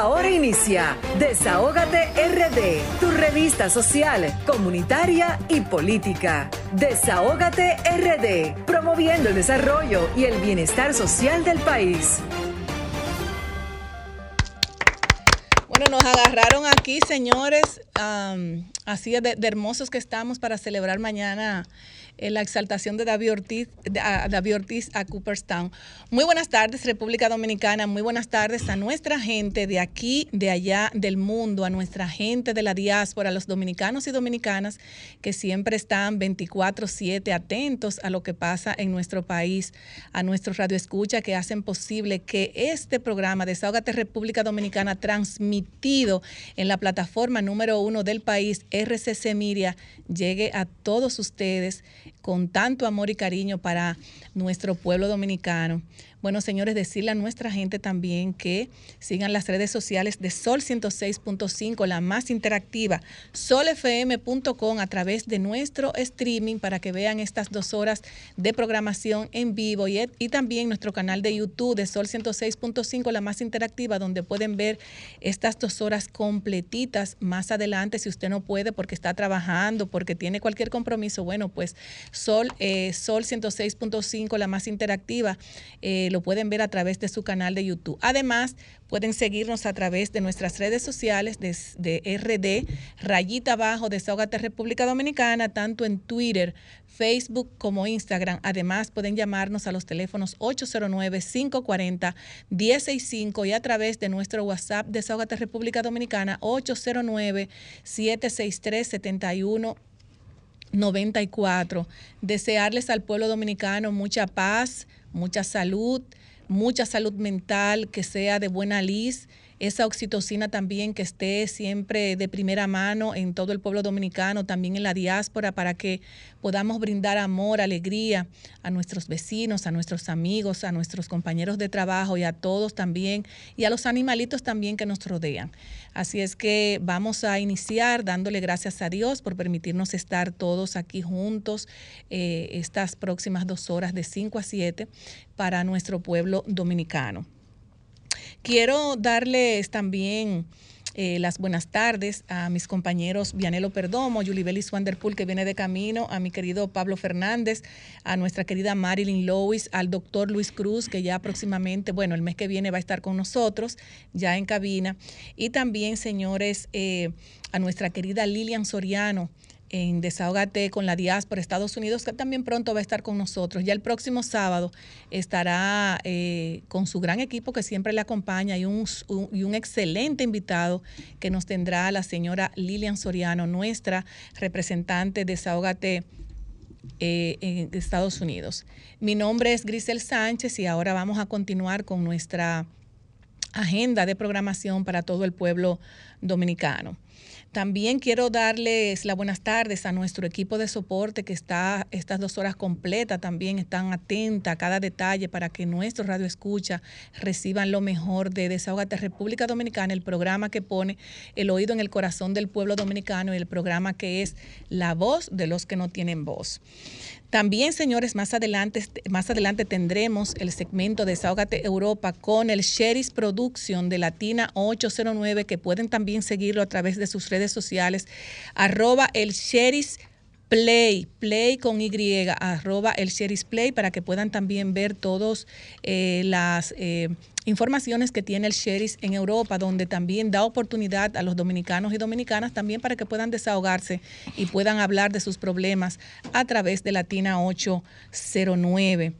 Ahora inicia Desahógate RD, tu revista social, comunitaria y política. Desahógate RD, promoviendo el desarrollo y el bienestar social del país. Bueno, nos agarraron aquí, señores, así de hermosos que estamos para celebrar mañana la exaltación de David Ortiz, a, David Ortiz a Cooperstown. Muy buenas tardes, República Dominicana. Muy buenas tardes a nuestra gente de aquí, de allá, del mundo, a nuestra gente de la diáspora, a los dominicanos y dominicanas que siempre están 24-7 atentos a lo que pasa en nuestro país, a nuestro radio escucha que hacen posible que este programa Desahogate República Dominicana transmitido en la plataforma número uno del país, RCC Miria, llegue a todos ustedes con tanto amor y cariño para nuestro pueblo dominicano. Bueno, señores, decirle a nuestra gente también que sigan las redes sociales de Sol 106.5, la más interactiva, solfm.com a través de nuestro streaming para que vean estas dos horas de programación en vivo y, también nuestro canal de YouTube de Sol 106.5, la más interactiva, donde pueden ver estas dos horas completitas más adelante si usted no puede porque está trabajando, porque tiene cualquier compromiso. Bueno, pues Sol, eh, Sol 106.5, la más interactiva. Eh, lo pueden ver a través de su canal de YouTube. Además, pueden seguirnos a través de nuestras redes sociales de, RD, rayita abajo, Desahogate República Dominicana, tanto en Twitter, Facebook como Instagram. Además, pueden llamarnos a los teléfonos 809-540-165 y a través de nuestro WhatsApp Desahogate República Dominicana 809-763-71. 94. Desearles al pueblo dominicano mucha paz, mucha salud, mucha salud mental, que sea de buena lis, esa oxitocina también que esté siempre de primera mano en todo el pueblo dominicano, también en la diáspora, para que podamos brindar amor, alegría a nuestros vecinos, a nuestros amigos, a nuestros compañeros de trabajo y a todos también, y a los animalitos también que nos rodean. Así es que vamos a iniciar dándole gracias a Dios por permitirnos estar todos aquí juntos eh, estas próximas dos horas de 5 a 7 para nuestro pueblo dominicano. Quiero darles también eh, las buenas tardes a mis compañeros Vianelo Perdomo, Yulibelis Wanderpool, que viene de camino, a mi querido Pablo Fernández, a nuestra querida Marilyn Lois, al doctor Luis Cruz, que ya próximamente, bueno, el mes que viene va a estar con nosotros, ya en cabina, y también, señores, eh, a nuestra querida Lilian Soriano, en Desahogate con la diáspora Estados Unidos, que también pronto va a estar con nosotros. Ya el próximo sábado estará eh, con su gran equipo que siempre le acompaña y un, y un excelente invitado que nos tendrá la señora Lilian Soriano, nuestra representante de Desahogate. Eh, en Estados Unidos. Mi nombre es Grisel Sánchez y ahora vamos a continuar con nuestra agenda de programación para todo el pueblo dominicano. También quiero darles las buenas tardes a nuestro equipo de soporte que está estas dos horas completas. También están atentas a cada detalle para que nuestros radio escucha reciban lo mejor de Desahogate República Dominicana, el programa que pone el oído en el corazón del pueblo dominicano y el programa que es la voz de los que no tienen voz. También, señores, más adelante, más adelante tendremos el segmento de Desahogate Europa con el Sheris Production de Latina 809, que pueden también seguirlo a través de sus redes sociales, arroba el Sheris Play, Play con Y, arroba el Sheris Play, para que puedan también ver todas eh, las eh, informaciones que tiene el Sheriff en Europa, donde también da oportunidad a los dominicanos y dominicanas también para que puedan desahogarse y puedan hablar de sus problemas a través de Latina 809.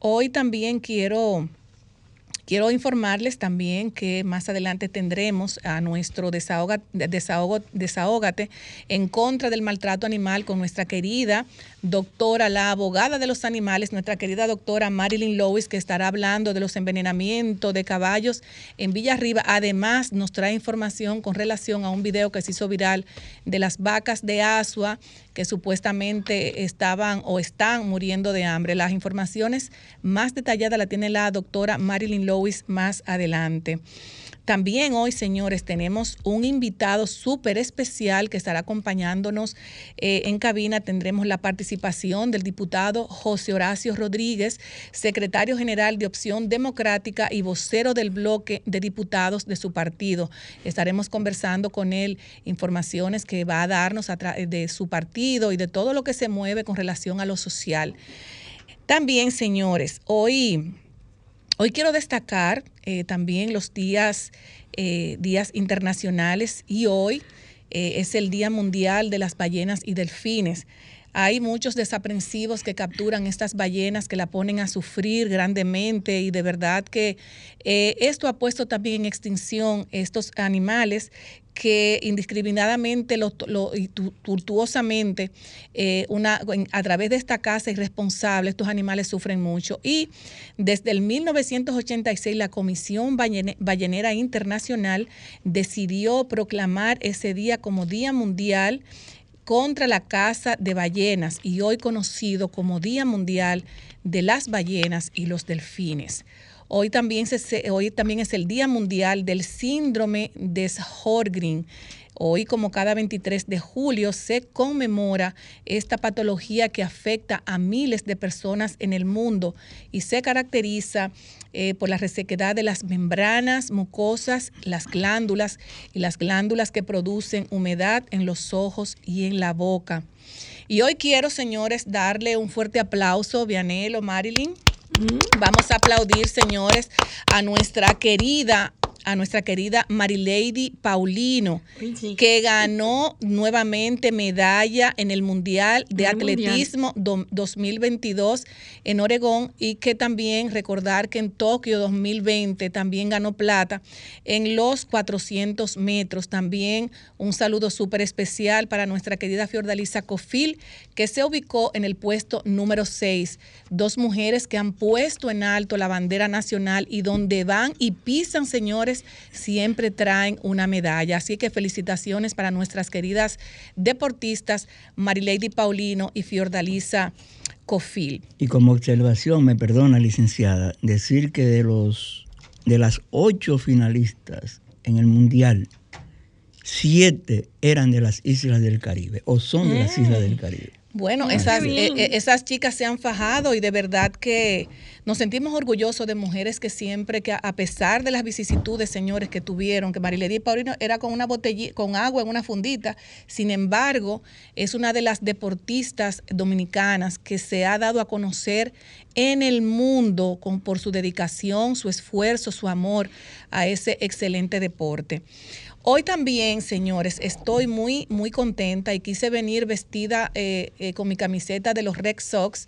Hoy también quiero Quiero informarles también que más adelante tendremos a nuestro desahogo, desahógate en contra del maltrato animal con nuestra querida doctora, la abogada de los animales, nuestra querida doctora Marilyn Lewis, que estará hablando de los envenenamientos de caballos en Villarriba. Además, nos trae información con relación a un video que se hizo viral de las vacas de Asua que supuestamente estaban o están muriendo de hambre. Las informaciones más detalladas la tiene la doctora Marilyn Lewis más adelante. También hoy, señores, tenemos un invitado súper especial que estará acompañándonos eh, en cabina. Tendremos la participación del diputado José Horacio Rodríguez, secretario general de Opción Democrática y vocero del bloque de diputados de su partido. Estaremos conversando con él informaciones que va a darnos de su partido y de todo lo que se mueve con relación a lo social. También, señores, hoy Hoy quiero destacar eh, también los días, eh, días internacionales y hoy eh, es el Día Mundial de las Ballenas y Delfines. Hay muchos desaprensivos que capturan estas ballenas, que la ponen a sufrir grandemente y de verdad que esto ha puesto también en extinción estos animales que indiscriminadamente y tortuosamente eh, a través de esta casa irresponsable estos animales sufren mucho. Y desde el 1986 la Comisión Ballenera Internacional decidió proclamar ese día como Día Mundial contra la caza de ballenas y hoy conocido como Día Mundial de las Ballenas y los Delfines. Hoy también, es el Día Mundial del Síndrome de Sjögren. Hoy, como cada 23 de julio, se conmemora esta patología que afecta a miles de personas en el mundo y se caracteriza eh, por la resequedad de las membranas mucosas, las glándulas y las glándulas que producen humedad en los ojos y en la boca. Y hoy quiero, señores, darle un fuerte aplauso, Vianelo, Marilyn, Vamos a aplaudir, señores, a nuestra querida a nuestra querida Marilady Paulino, que ganó nuevamente medalla en el Mundial de Atletismo 2022 en Oregón y que también recordar que en Tokio 2020 también ganó plata en los 400 metros. También un saludo súper especial para nuestra querida Fiordalisa Cofil, que se ubicó en el puesto número 6. Dos mujeres que han puesto en alto la bandera nacional y donde van y pisan, señores, siempre traen una medalla. Así que felicitaciones para nuestras queridas deportistas Marilady Paulino y Fiordalisa Cofil. Y como observación, me perdona, licenciada, decir que de los de las ocho finalistas en el Mundial, siete eran de las islas del Caribe o son de las islas del Caribe. Bueno, esas, eh, eh, esas chicas se han fajado y de verdad que nos sentimos orgullosos de mujeres que siempre, que a pesar de las vicisitudes, señores, que tuvieron, que Marilady Paulino era con una botella, con agua en una fundita, sin embargo, es una de las deportistas dominicanas que se ha dado a conocer en el mundo con, por su dedicación, su esfuerzo, su amor a ese excelente deporte. Hoy también, señores, estoy muy, muy contenta y quise venir vestida eh, eh, con mi camiseta de los Red Sox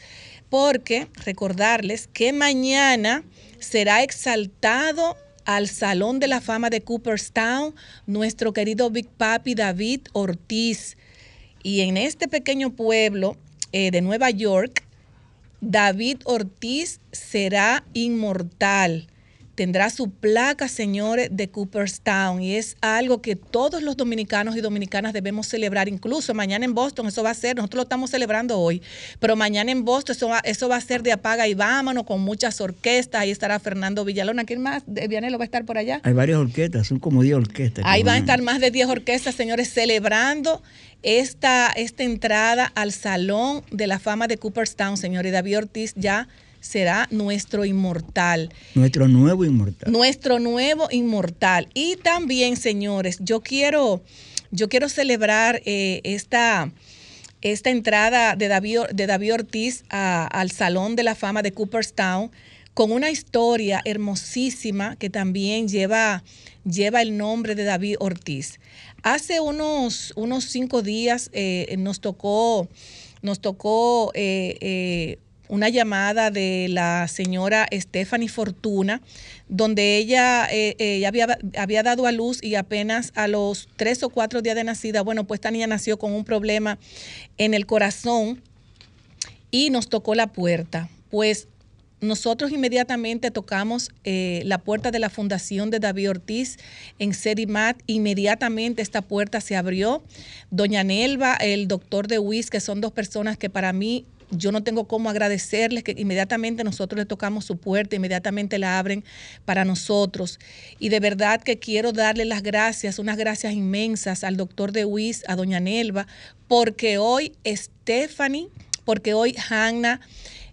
porque recordarles que mañana será exaltado al Salón de la Fama de Cooperstown nuestro querido Big Papi David Ortiz. Y en este pequeño pueblo eh, de Nueva York, David Ortiz será inmortal tendrá su placa, señores, de Cooperstown y es algo que todos los dominicanos y dominicanas debemos celebrar. Incluso mañana en Boston eso va a ser, nosotros lo estamos celebrando hoy, pero mañana en Boston eso va, eso va a ser de apaga y vámonos con muchas orquestas. Ahí estará Fernando Villalona. ¿Quién más? Vianelo va a estar por allá. Hay varias orquestas, son como 10 orquestas. Ahí van a estar más de 10 orquestas, señores, celebrando esta, esta entrada al Salón de la Fama de Cooperstown, señores. David Ortiz ya será nuestro inmortal. Nuestro nuevo inmortal. Nuestro nuevo inmortal. Y también, señores, yo quiero, yo quiero celebrar eh, esta, esta entrada de David, de David Ortiz al Salón de la Fama de Cooperstown con una historia hermosísima que también lleva, lleva el nombre de David Ortiz. Hace unos, unos cinco días eh, nos tocó, nos tocó eh, una llamada de la señora Stephanie Fortuna, donde ella, eh, había, había, dado a luz y apenas a los tres o cuatro días de nacida, bueno, pues esta niña nació con un problema en el corazón y nos tocó la puerta. Pues nosotros inmediatamente tocamos eh, la puerta de la fundación de David Ortiz en Sedimat. Inmediatamente esta puerta se abrió. Doña Nelva, el doctor de WIS, que son dos personas que para mí yo no tengo cómo agradecerles que inmediatamente nosotros le tocamos su puerta, inmediatamente la abren para nosotros. Y de verdad que quiero darle las gracias, unas gracias inmensas al doctor de Wiz, a doña Nelva, porque hoy Stephanie, porque hoy Hanna,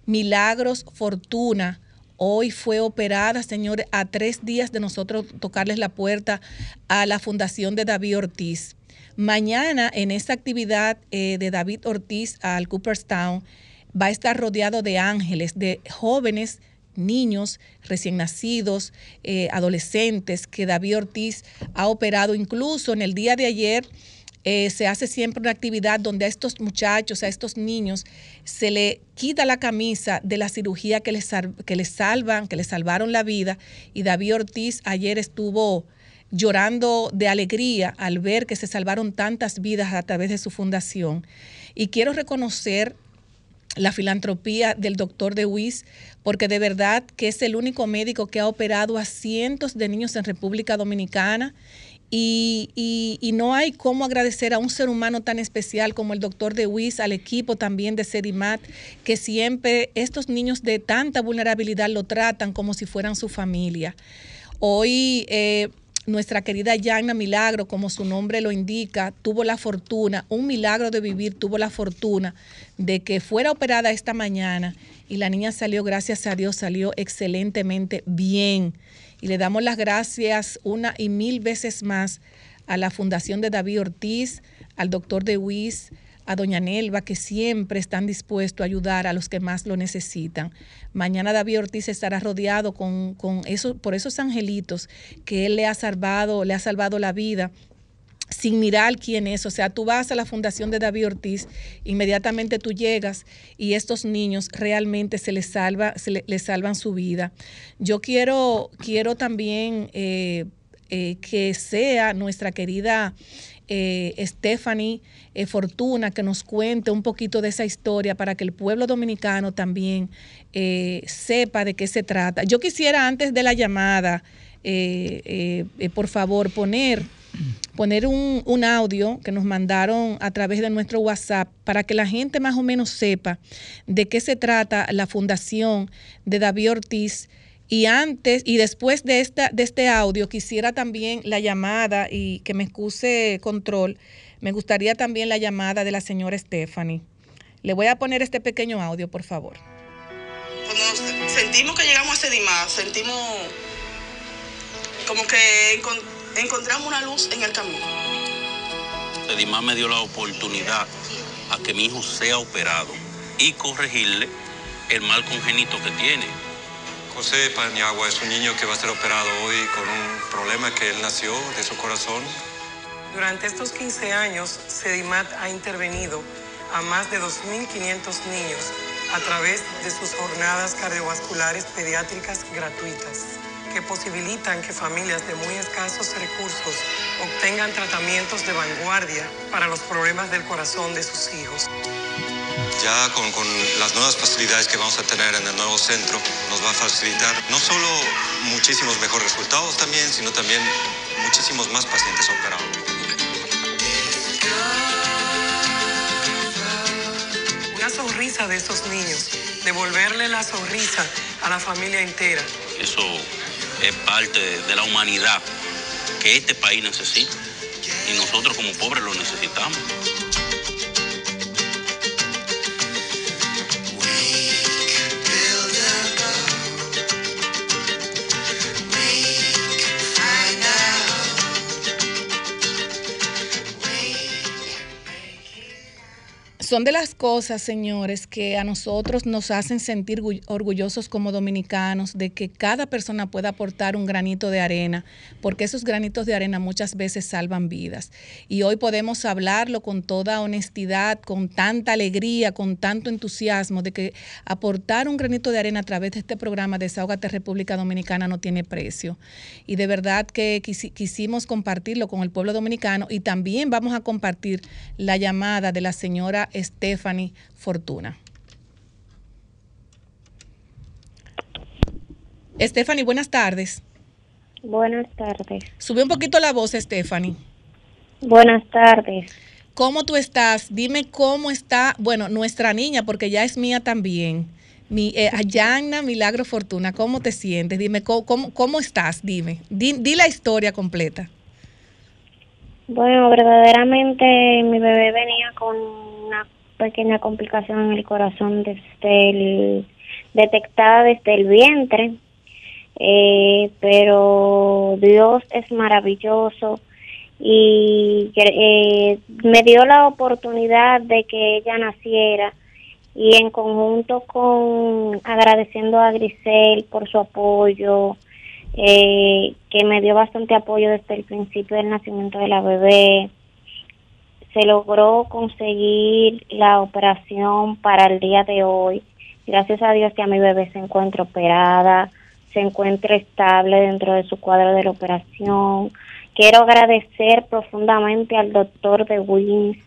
Milagros, Fortuna, Hoy fue operada, señores, a tres días de nosotros tocarles la puerta a la Fundación de David Ortiz. Mañana en esta actividad eh, de David Ortiz al Cooperstown va a estar rodeado de ángeles, de jóvenes, niños recién nacidos, eh, adolescentes que David Ortiz ha operado. Incluso en el día de ayer eh, se hace siempre una actividad donde a estos muchachos, a estos niños, se le quita la camisa de la cirugía que les, que les salvan, que les salvaron la vida. Y David Ortiz ayer estuvo llorando de alegría al ver que se salvaron tantas vidas a través de su fundación. Y quiero reconocer la filantropía del doctor de Wiz, porque de verdad que es el único médico que ha operado a cientos de niños en República Dominicana y, no hay cómo agradecer a un ser humano tan especial como el doctor de Wiz, al equipo también de Serimat, que siempre estos niños de tanta vulnerabilidad lo tratan como si fueran su familia. Hoy eh, nuestra querida Yana Milagro, como su nombre lo indica, tuvo la fortuna, un milagro de vivir, tuvo la fortuna de que fuera operada esta mañana y la niña salió, gracias a Dios, salió excelentemente bien. Y le damos las gracias una y mil veces más a la Fundación de David Ortiz, al doctor De Wiz, a doña Nelva, que siempre están dispuestos a ayudar a los que más lo necesitan. Mañana David Ortiz estará rodeado con, con eso, por esos angelitos que él le ha salvado, le ha salvado la vida sin mirar quién es. O sea, tú vas a la fundación de David Ortiz, inmediatamente tú llegas y estos niños realmente se les salva, se les salvan su vida. Yo quiero, quiero también eh, eh, que sea nuestra querida eh, Stephanie Fortuna que nos cuente un poquito de esa historia para que el pueblo dominicano también sepa de qué se trata. Yo quisiera antes de la llamada, por favor, poner poner un, audio que nos mandaron a través de nuestro WhatsApp para que la gente más o menos sepa de qué se trata la fundación de David Ortiz. Y antes y después de, esta, de este audio, quisiera también la llamada y que me excuse control, me gustaría también la llamada de la señora Stephanie. Le voy a poner este pequeño audio, por favor. Como sentimos que llegamos a Sedimá, sentimos como que encontramos una luz en el camino. Sedimá me dio la oportunidad a que mi hijo sea operado y corregirle el mal congénito que tiene. José Paniagua es un niño que va a ser operado hoy con un problema que él nació de su corazón. Durante estos 15 años, Sedimat ha intervenido a más de 2.500 niños a través de sus jornadas cardiovasculares pediátricas gratuitas que posibilitan que familias de muy escasos recursos obtengan tratamientos de vanguardia para los problemas del corazón de sus hijos. Ya con, las nuevas facilidades que vamos a tener en el nuevo centro, nos va a facilitar no solo muchísimos mejores resultados también, sino también muchísimos más pacientes operados. Una sonrisa de esos niños, devolverle la sonrisa a la familia entera. Eso es parte de la humanidad que este país necesita y nosotros como pobres lo necesitamos. Son de las cosas, señores, que a nosotros nos hacen sentir orgullosos como dominicanos de que cada persona pueda aportar un granito de arena, porque esos granitos de arena muchas veces salvan vidas. Y hoy podemos hablarlo con toda honestidad, con tanta alegría, con tanto entusiasmo, de que aportar un granito de arena a través de este programa de Desahogate República Dominicana no tiene precio. Y de verdad que quisimos compartirlo con el pueblo dominicano y también vamos a compartir la llamada de la señora Stephanie Fortuna. Stephanie, buenas tardes. Buenas tardes. Sube un poquito la voz, Stephanie. Buenas tardes. ¿Cómo tú estás? Dime cómo está, bueno, nuestra niña, porque ya es mía también. Mi, eh, Ayana Milagro Fortuna, ¿cómo te sientes? Dime, ¿cómo, cómo, estás? Dime, di, di, la historia completa. Bueno, verdaderamente mi bebé venía con pequeña complicación en el corazón desde el, detectada desde el vientre, eh, pero Dios es maravilloso y eh, me dio la oportunidad de que ella naciera y en conjunto con agradeciendo a Grisel por su apoyo, eh, que me dio bastante apoyo desde el principio del nacimiento de la bebé, se logró conseguir la operación para el día de hoy. Gracias a Dios que a mi bebé se encuentra operada, se encuentra estable dentro de su cuadro de la operación. Quiero agradecer profundamente al doctor de Wins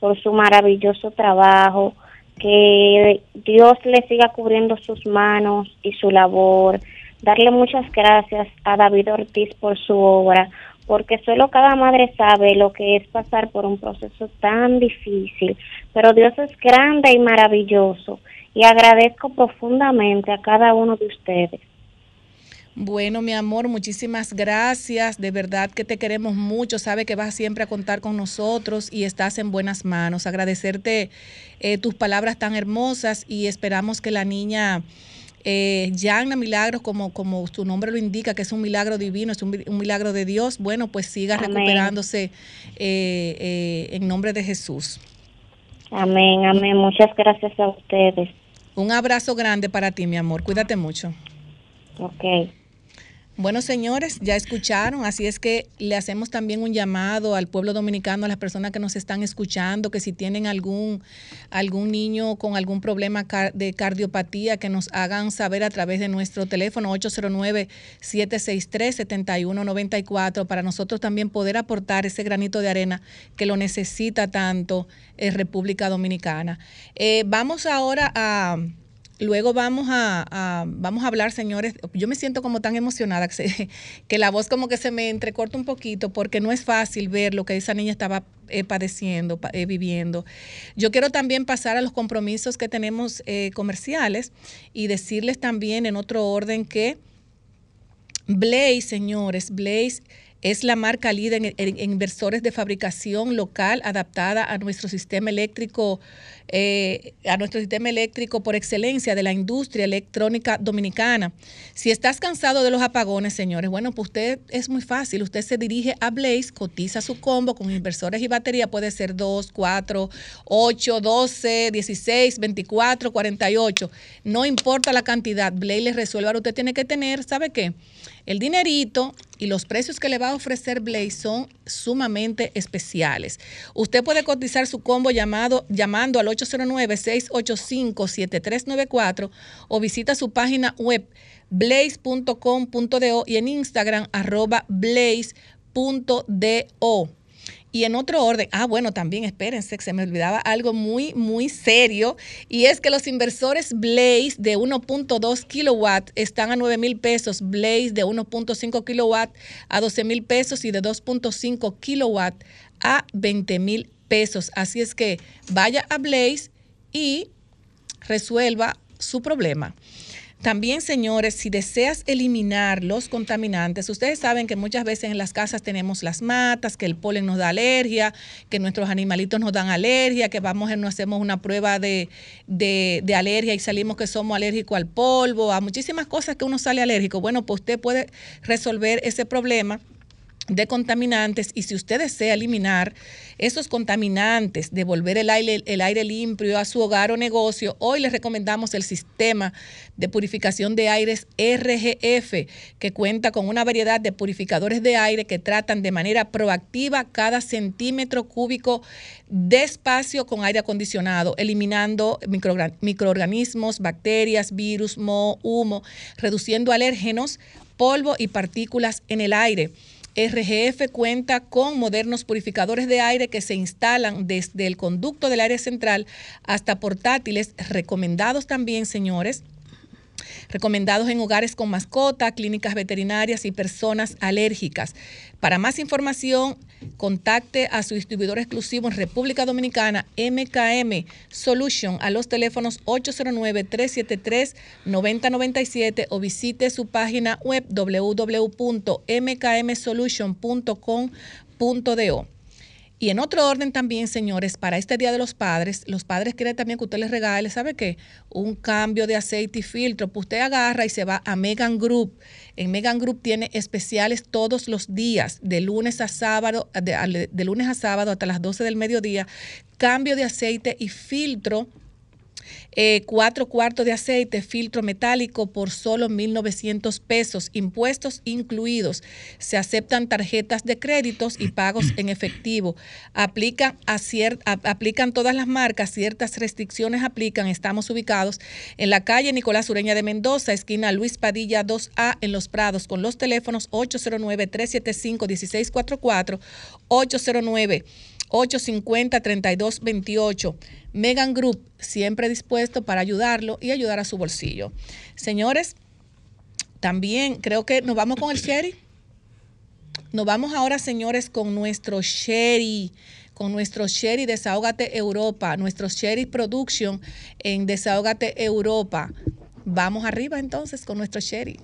por su maravilloso trabajo, que Dios le siga cubriendo sus manos y su labor. Darle muchas gracias a David Ortiz por su obra, porque solo cada madre sabe lo que es pasar por un proceso tan difícil, pero Dios es grande y maravilloso y agradezco profundamente a cada uno de ustedes. Bueno, mi amor, muchísimas gracias. De verdad que te queremos mucho. Sabe que vas siempre a contar con nosotros y estás en buenas manos. Agradecerte eh, tus palabras tan hermosas y esperamos que la niña eh, Yana Milagros, como, como su nombre lo indica, que es un milagro divino, es un, milagro de Dios, bueno, pues siga recuperándose eh, eh, en nombre de Jesús. Amén, amén. Muchas gracias a ustedes. Un abrazo grande para ti, mi amor. Cuídate mucho. Ok. Bueno, señores, ya escucharon, así es que le hacemos también un llamado al pueblo dominicano, a las personas que nos están escuchando, que si tienen algún, algún niño con algún problema de cardiopatía, que nos hagan saber a través de nuestro teléfono 809-763-7194 para nosotros también poder aportar ese granito de arena que lo necesita tanto en República Dominicana. Eh, vamos ahora a Luego vamos a, vamos a hablar, señores. Yo me siento como tan emocionada que, la voz como que se me entrecorta un poquito porque no es fácil ver lo que esa niña estaba eh, padeciendo, eh, viviendo. Yo quiero también pasar a los compromisos que tenemos eh, comerciales y decirles también en otro orden que Blaze, señores, Blaze es la marca líder en, inversores de fabricación local adaptada a nuestro sistema eléctrico, eh, a nuestro sistema eléctrico por excelencia de la industria electrónica dominicana. Si estás cansado de los apagones, señores, bueno, pues usted es muy fácil. Usted se dirige a Blaze, cotiza su combo con inversores y batería. Puede ser 2, 4, 8, 12, 16, 24, 48. No importa la cantidad. Blaze le resuelve. Ahora usted tiene que tener, ¿sabe qué? El dinerito y los precios que le va a ofrecer Blaze son sumamente especiales. Usted puede cotizar su combo llamado, llamando al 809-685-7394 o visita su página web blaze.com.do y en Instagram arroba blaze.do. Y en otro orden, ah, bueno, también espérense, que se me olvidaba algo muy, muy serio, y es que los inversores Blaze de 1.2 kilowatts están a 9 mil pesos, Blaze de 1.5 kilowatts a 12 mil pesos y de 2.5 kilowatts a 20 mil pesos. Así es que vaya a Blaze y resuelva su problema. También, señores, si deseas eliminar los contaminantes, ustedes saben que muchas veces en las casas tenemos las matas, que el polen nos da alergia, que nuestros animalitos nos dan alergia, que vamos y nos hacemos una prueba de, de, alergia y salimos que somos alérgicos al polvo, a muchísimas cosas que uno sale alérgico. Bueno, pues usted puede resolver ese problema de contaminantes y si usted desea eliminar esos contaminantes, devolver el aire, el aire limpio a su hogar o negocio, hoy les recomendamos el sistema de purificación de aires RGF, que cuenta con una variedad de purificadores de aire que tratan de manera proactiva cada centímetro cúbico de espacio con aire acondicionado, eliminando microorganismos, bacterias, virus, moho, humo, reduciendo alérgenos, polvo y partículas en el aire. RGF cuenta con modernos purificadores de aire que se instalan desde el conducto del área central hasta portátiles recomendados también, señores recomendados en hogares con mascota, clínicas veterinarias y personas alérgicas. Para más información, contacte a su distribuidor exclusivo en República Dominicana, MKM Solution, a los teléfonos 809-373-9097 o visite su página web www.mkmsolution.com.do. Y en otro orden también, señores, para este Día de los Padres, los padres quieren también que usted les regale, ¿sabe qué? Un cambio de aceite y filtro. Pues usted agarra y se va a Megan Group. En Megan Group tiene especiales todos los días, de lunes a sábado, de, de lunes a sábado hasta las 12 del mediodía. Cambio de aceite y filtro eh, cuatro cuartos de aceite, filtro metálico por solo 1.900 pesos, impuestos incluidos. Se aceptan tarjetas de créditos y pagos en efectivo. Aplican, a aplican todas las marcas, ciertas restricciones aplican. Estamos ubicados en la calle Nicolás Ureña de Mendoza, esquina Luis Padilla 2A en Los Prados, con los teléfonos 809-375-1644, 809 850-3228. Megan Group, siempre dispuesto para ayudarlo y ayudar a su bolsillo. Señores, también creo que nos vamos con el Sherry. Nos vamos ahora, señores, con nuestro Sherry, con nuestro Sherry Desahógate Europa, nuestro Sherry Production en Desahógate Europa. Vamos arriba entonces con nuestro Sherry.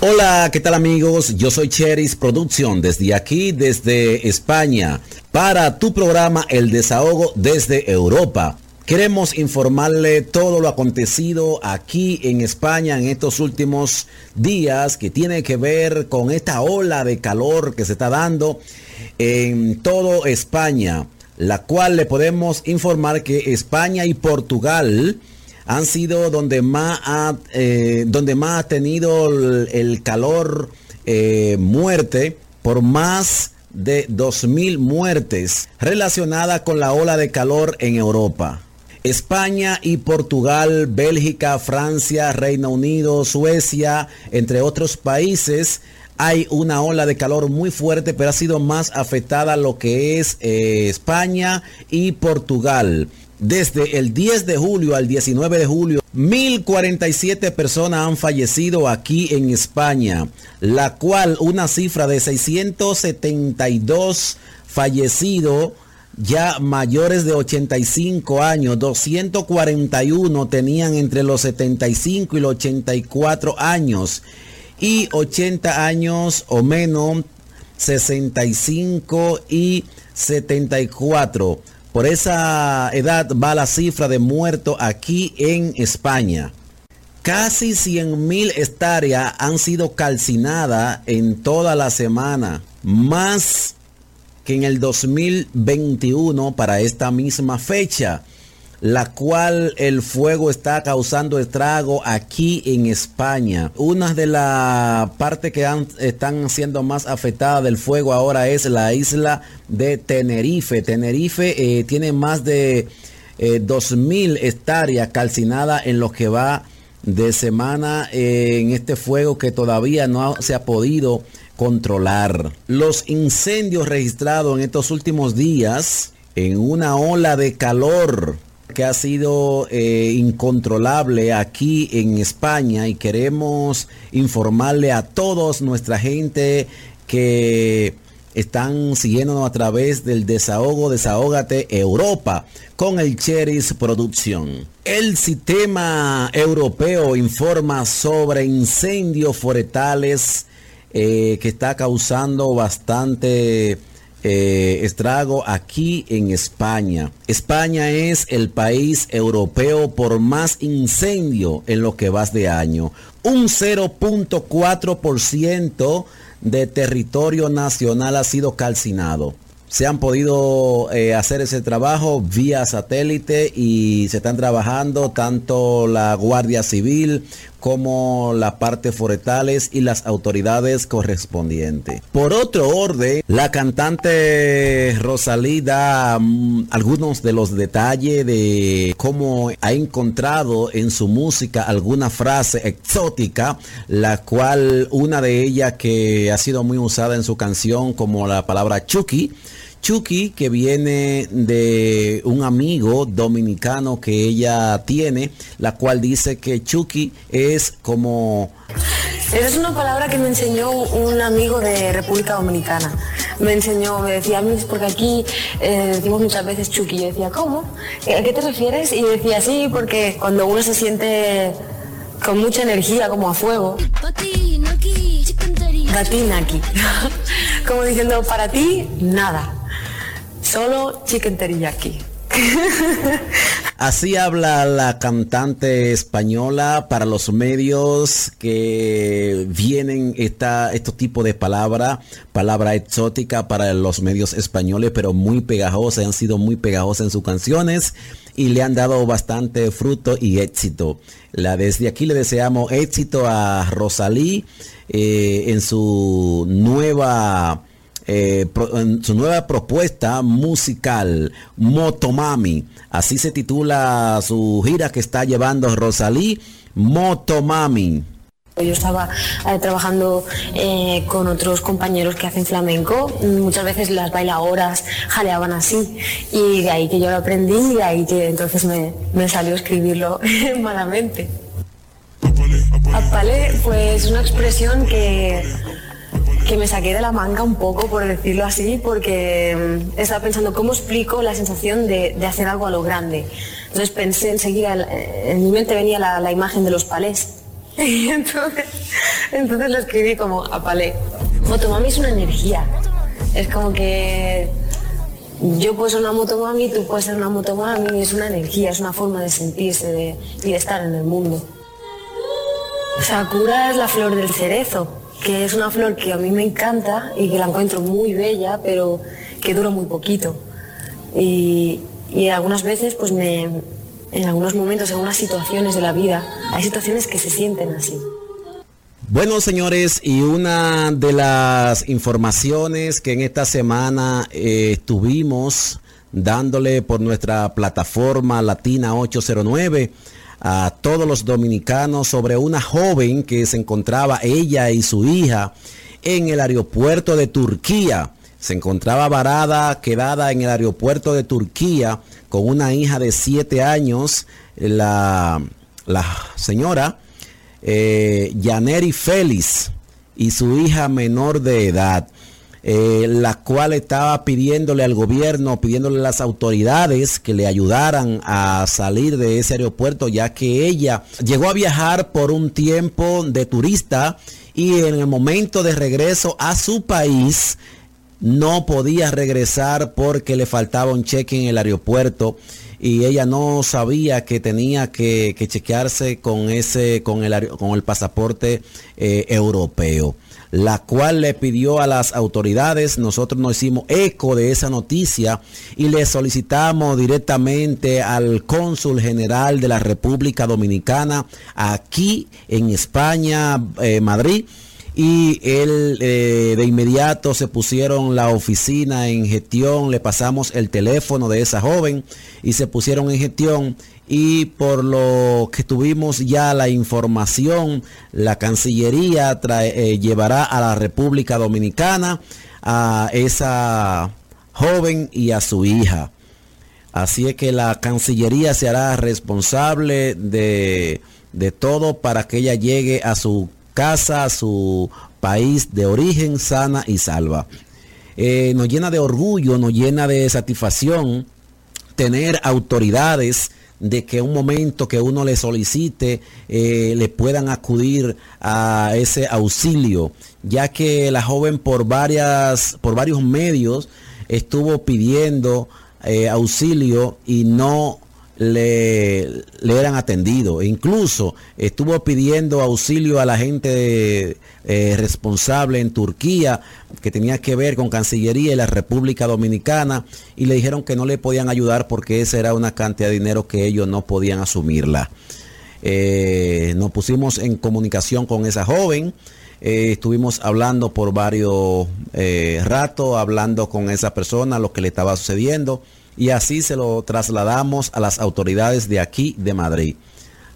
Hola, ¿qué tal amigos? Yo soy Cheris Producción desde aquí, desde España, para tu programa El Desahogo desde Europa. Queremos informarle todo lo acontecido aquí en España en estos últimos días que tiene que ver con esta ola de calor que se está dando en todo España, la cual le podemos informar que España y Portugal han sido donde más ha, eh, donde más ha tenido el, calor eh, muerte por más de 2.000 muertes relacionadas con la ola de calor en Europa. España y Portugal, Bélgica, Francia, Reino Unido, Suecia, entre otros países, hay una ola de calor muy fuerte, pero ha sido más afectada lo que es eh, España y Portugal. Desde el 10 de julio al 19 de julio, 1047 personas han fallecido aquí en España, la cual una cifra de 672 fallecidos ya mayores de 85 años, 241 tenían entre los 75 y los 84 años y 80 años o menos 65 y 74. Por esa edad va la cifra de muertos aquí en España. Casi 100.000 hectáreas han sido calcinadas en toda la semana. Más que en el 2021 para esta misma fecha la cual el fuego está causando estrago aquí en España. Una de las partes que están siendo más afectadas del fuego ahora es la isla de Tenerife. Tenerife eh, tiene más de eh, 2.000 hectáreas calcinadas en lo que va de semana eh, en este fuego que todavía no se ha podido controlar. Los incendios registrados en estos últimos días en una ola de calor que ha sido eh, incontrolable aquí en España y queremos informarle a todos nuestra gente que están siguiéndonos a través del desahogo Desahógate Europa con el Cheris Producción. El sistema europeo informa sobre incendios forestales eh, que está causando bastante eh, estrago aquí en España. España es el país europeo por más incendio en lo que vas de año. Un 0.4% de territorio nacional ha sido calcinado se han podido eh, hacer ese trabajo vía satélite y se están trabajando tanto la Guardia Civil como la parte forestales y las autoridades correspondientes. Por otro orden, la cantante Rosalí da mm, algunos de los detalles de cómo ha encontrado en su música alguna frase exótica, la cual una de ellas que ha sido muy usada en su canción como la palabra Chucky, Chucky, que viene de un amigo dominicano que ella tiene, la cual dice que Chucky es como... Esa es una palabra que me enseñó un amigo de República Dominicana. Me enseñó, me decía, porque aquí eh, decimos muchas veces Chucky. Yo decía, ¿cómo? ¿A qué te refieres? Y decía, sí, porque cuando uno se siente con mucha energía, como a fuego. Patina aquí. como diciendo, para ti, nada. Solo chicken teriyaki. Así habla la cantante española para los medios que vienen esta, estos tipos de palabra, palabra exótica para los medios españoles, pero muy pegajosas, han sido muy pegajosas en sus canciones y le han dado bastante fruto y éxito. La, desde aquí le deseamos éxito a Rosalí eh, en su nueva eh, en su nueva propuesta musical, Motomami. Así se titula su gira que está llevando Rosalí, Motomami. Yo estaba eh, trabajando eh, con otros compañeros que hacen flamenco, muchas veces las bailadoras jaleaban así y de ahí que yo lo aprendí y de ahí que entonces me, me salió escribirlo malamente. Apale, pues una expresión que que me saqué de la manga un poco, por decirlo así, porque mm, estaba pensando cómo explico la sensación de, hacer algo a lo grande. Entonces pensé enseguida, eh, en mi mente venía la, imagen de los palés. Y entonces, entonces lo escribí como a palé. Motomami es una energía. Es como que yo puedo ser una motomami, tú puedes ser una motomami, es una energía, es una forma de sentirse y de estar en el mundo. Sakura es la flor del cerezo, que es una flor que a mí me encanta y que la encuentro muy bella, pero que dura muy poquito. Y, algunas veces, pues me, en algunos momentos, en algunas situaciones de la vida, hay situaciones que se sienten así. Bueno, señores, y una de las informaciones que en esta semana eh, estuvimos dándole por nuestra plataforma Latina 809, a todos los dominicanos sobre una joven que se encontraba ella y su hija en el aeropuerto de Turquía. Se encontraba varada, quedada en el aeropuerto de Turquía con una hija de siete años, la, la señora eh, Yaneri Félix y su hija menor de edad. Eh, la cual estaba pidiéndole al gobierno, pidiéndole a las autoridades que le ayudaran a salir de ese aeropuerto, ya que ella llegó a viajar por un tiempo de turista y en el momento de regreso a su país no podía regresar porque le faltaba un cheque en el aeropuerto y ella no sabía que tenía que, chequearse con ese con el con el pasaporte eh, europeo la cual le pidió a las autoridades, nosotros nos hicimos eco de esa noticia y le solicitamos directamente al cónsul general de la República Dominicana aquí en España, eh, Madrid, y él eh, de inmediato se pusieron la oficina en gestión, le pasamos el teléfono de esa joven y se pusieron en gestión y por lo que tuvimos ya la información, la Cancillería eh, llevará a la República Dominicana a esa joven y a su hija. Así es que la Cancillería se hará responsable de, todo para que ella llegue a su casa, a su país de origen sana y salva. Eh, nos llena de orgullo, nos llena de satisfacción tener autoridades de que un momento que uno le solicite eh, le puedan acudir a ese auxilio, ya que la joven por varias, por varios medios estuvo pidiendo eh, auxilio y no le, le eran atendidos. Incluso estuvo pidiendo auxilio a la gente eh, responsable en Turquía que tenía que ver con Cancillería y la República Dominicana y le dijeron que no le podían ayudar porque esa era una cantidad de dinero que ellos no podían asumirla. Eh, nos pusimos en comunicación con esa joven. Eh, estuvimos hablando por varios ratos, hablando con esa persona, lo que le estaba sucediendo y así se lo trasladamos a las autoridades de aquí de Madrid.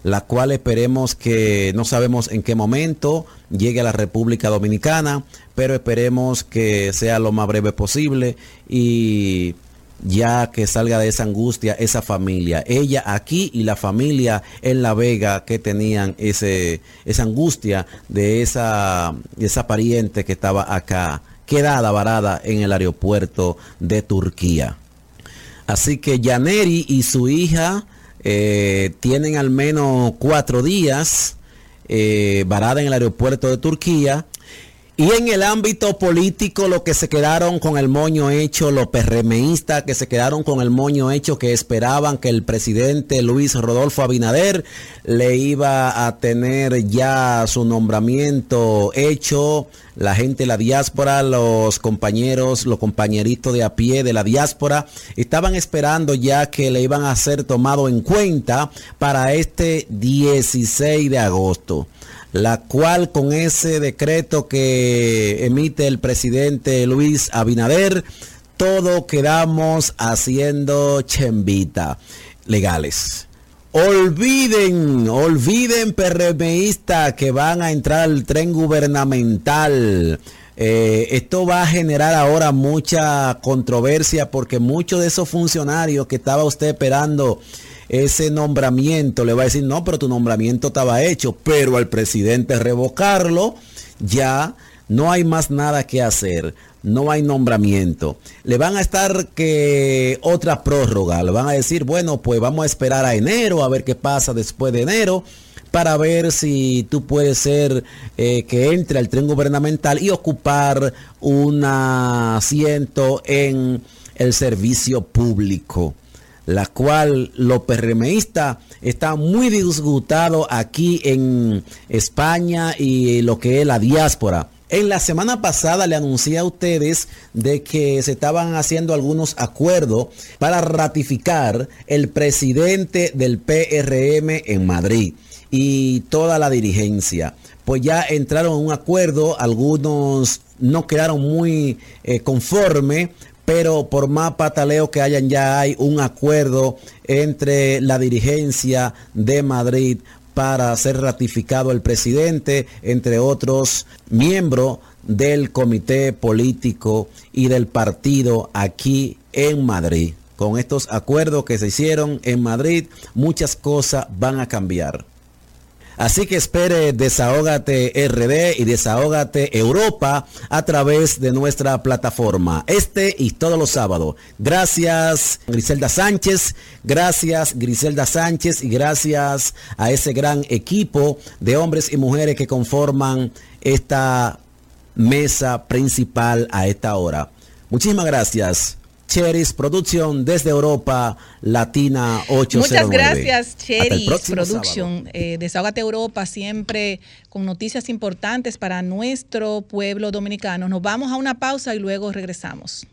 la cual esperemos que no sabemos en qué momento llegue a la República Dominicana, pero esperemos que sea lo más breve posible y ya que salga de esa angustia esa familia, ella aquí y la familia en La Vega que tenían ese, esa angustia de esa, esa pariente que estaba acá, quedada varada en el aeropuerto de Turquía. Así que Yaneri y su hija eh, tienen al menos cuatro días eh, varada en el aeropuerto de Turquía y en el ámbito político, lo que se quedaron con el moño hecho, los PRMistas que se quedaron con el moño hecho, que esperaban que el presidente Luis Rodolfo Abinader le iba a tener ya su nombramiento hecho. La gente de la diáspora, los compañeros, los compañeritos de a pie de la diáspora, estaban esperando ya que le iban a ser tomado en cuenta para este 16 de agosto la cual con ese decreto que emite el presidente Luis Abinader, todo quedamos haciendo chembita legales. Olviden, olviden PRMista que van a entrar al tren gubernamental. Eh, esto va a generar ahora mucha controversia porque muchos de esos funcionarios que estaba usted esperando ese nombramiento, le va a decir, no, pero tu nombramiento estaba hecho, pero al presidente revocarlo, ya no hay más nada que hacer, no hay nombramiento. Le van a estar que otra prórroga, le van a decir, bueno, pues vamos a esperar a enero, a ver qué pasa después de enero para ver si tú puedes ser eh, que entre al tren gubernamental y ocupar un asiento en el servicio público la cual los PRMistas están muy disgustados aquí en España y lo que es la diáspora. En la semana pasada le anuncié a ustedes de que se estaban haciendo algunos acuerdos para ratificar el presidente del PRM en Madrid y toda la dirigencia. Pues ya entraron en un acuerdo, algunos no quedaron muy eh, conformes pero por más pataleo que hayan, ya hay un acuerdo entre la dirigencia de Madrid para ser ratificado el presidente, entre otros miembros del comité político y del partido aquí en Madrid. Con estos acuerdos que se hicieron en Madrid, muchas cosas van a cambiar. Así que espere Desahógate RD y Desahógate Europa a través de nuestra plataforma. Este y todos los sábados. Gracias Griselda Sánchez, gracias Griselda Sánchez y gracias a ese gran equipo de hombres y mujeres que conforman esta mesa principal a esta hora. Muchísimas gracias. Cheris Producción desde Europa, Latina 809. Muchas gracias, Cheris Production. Eh, Desahogate Europa, siempre con noticias importantes para nuestro pueblo dominicano. Nos vamos a una pausa y luego regresamos.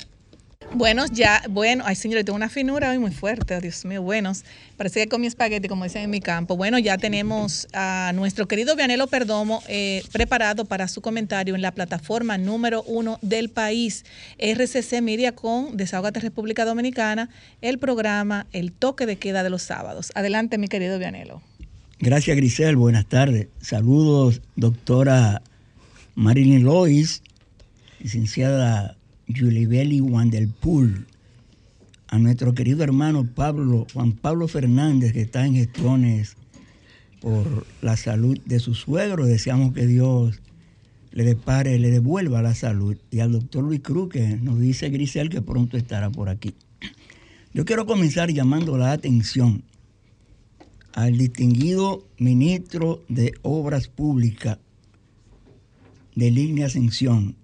Buenos, ya, bueno, ay señor, tengo una finura hoy muy fuerte, Dios mío, buenos. Parece que con mi espagueti, como dicen en mi campo. Bueno, ya tenemos a nuestro querido Vianelo Perdomo eh, preparado para su comentario en la plataforma número uno del país, RCC Media con Desahogate República Dominicana, el programa El Toque de Queda de los sábados. Adelante, mi querido Vianelo. Gracias, Grisel. Buenas tardes. Saludos, doctora Marilyn Lois, licenciada Julibeli Wandelpool, a nuestro querido hermano Pablo, Juan Pablo Fernández, que está en gestiones por la salud de su suegro. Deseamos que Dios le depare, le devuelva la salud. Y al doctor Luis Cruz, que nos dice Grisel que pronto estará por aquí. Yo quiero comenzar llamando la atención al distinguido ministro de Obras Públicas de Línea Ascensión,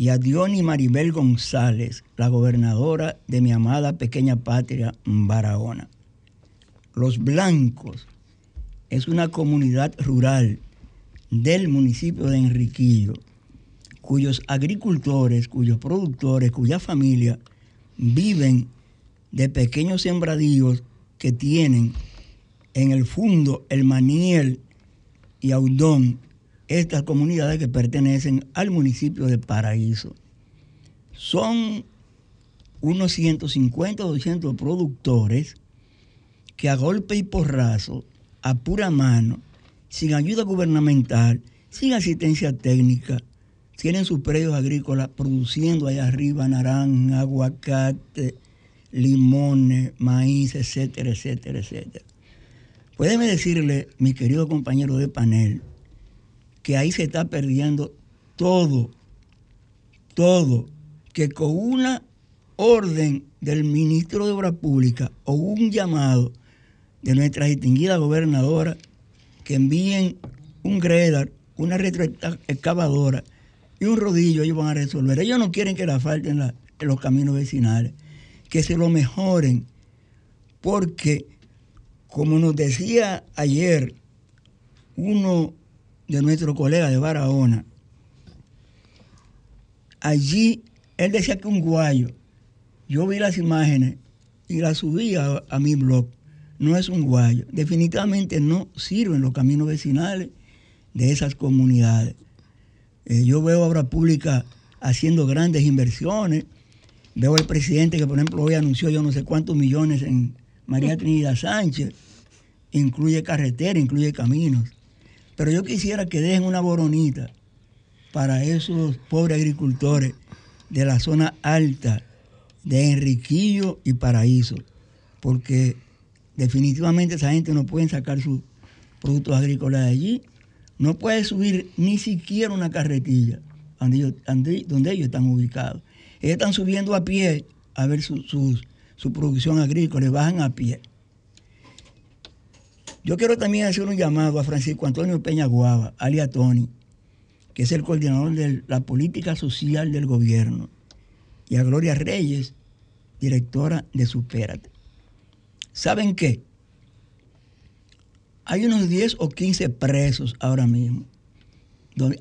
y a Diony Maribel González, la gobernadora de mi amada pequeña patria Barahona. Los Blancos es una comunidad rural del municipio de Enriquillo, cuyos agricultores, cuyos productores, cuya familia viven de pequeños sembradíos que tienen en el fondo el Maniel y Audón estas comunidades que pertenecen al municipio de Paraíso. Son unos 150 o 200 productores que a golpe y porrazo a pura mano, sin ayuda gubernamental, sin asistencia técnica, tienen sus predios agrícolas produciendo allá arriba naranja, aguacate, limones, maíz, etcétera, etcétera, etcétera. Puédeme decirle, mi querido compañero de panel, que ahí se está perdiendo todo, todo, que con una orden del ministro de Obras Públicas o un llamado de nuestra distinguida gobernadora que envíen un gredar, una retroexcavadora y un rodillo, ellos van a resolver. Ellos no quieren que la falten los caminos vecinales, que se lo mejoren, porque, como nos decía ayer uno de nuestros colegas de Barahona, allí él decía que un guayo, yo vi las imágenes y las subí a, a mi blog, no es un guayo, definitivamente no sirven los caminos vecinales de esas comunidades. Eh, yo veo obra pública haciendo grandes inversiones. Veo al presidente que, por ejemplo, hoy anunció yo no sé cuántos millones en María Trinidad Sánchez. Incluye carretera, incluye caminos. Pero yo quisiera que dejen una boronita para esos pobres agricultores de la zona alta de Enriquillo y Paraíso. Porque definitivamente esa gente no puede sacar sus productos agrícolas de allí no puede subir ni siquiera una carretilla donde ellos, están ubicados. Ellos están subiendo a pie a ver su, su producción agrícola, bajan a pie. Yo quiero también hacer un llamado a Francisco Antonio Peña Guava, alias Tony, que es el coordinador de la política social del gobierno, y a Gloria Reyes, directora de Supérate. ¿Saben qué? Hay unos 10 o 15 presos ahora mismo.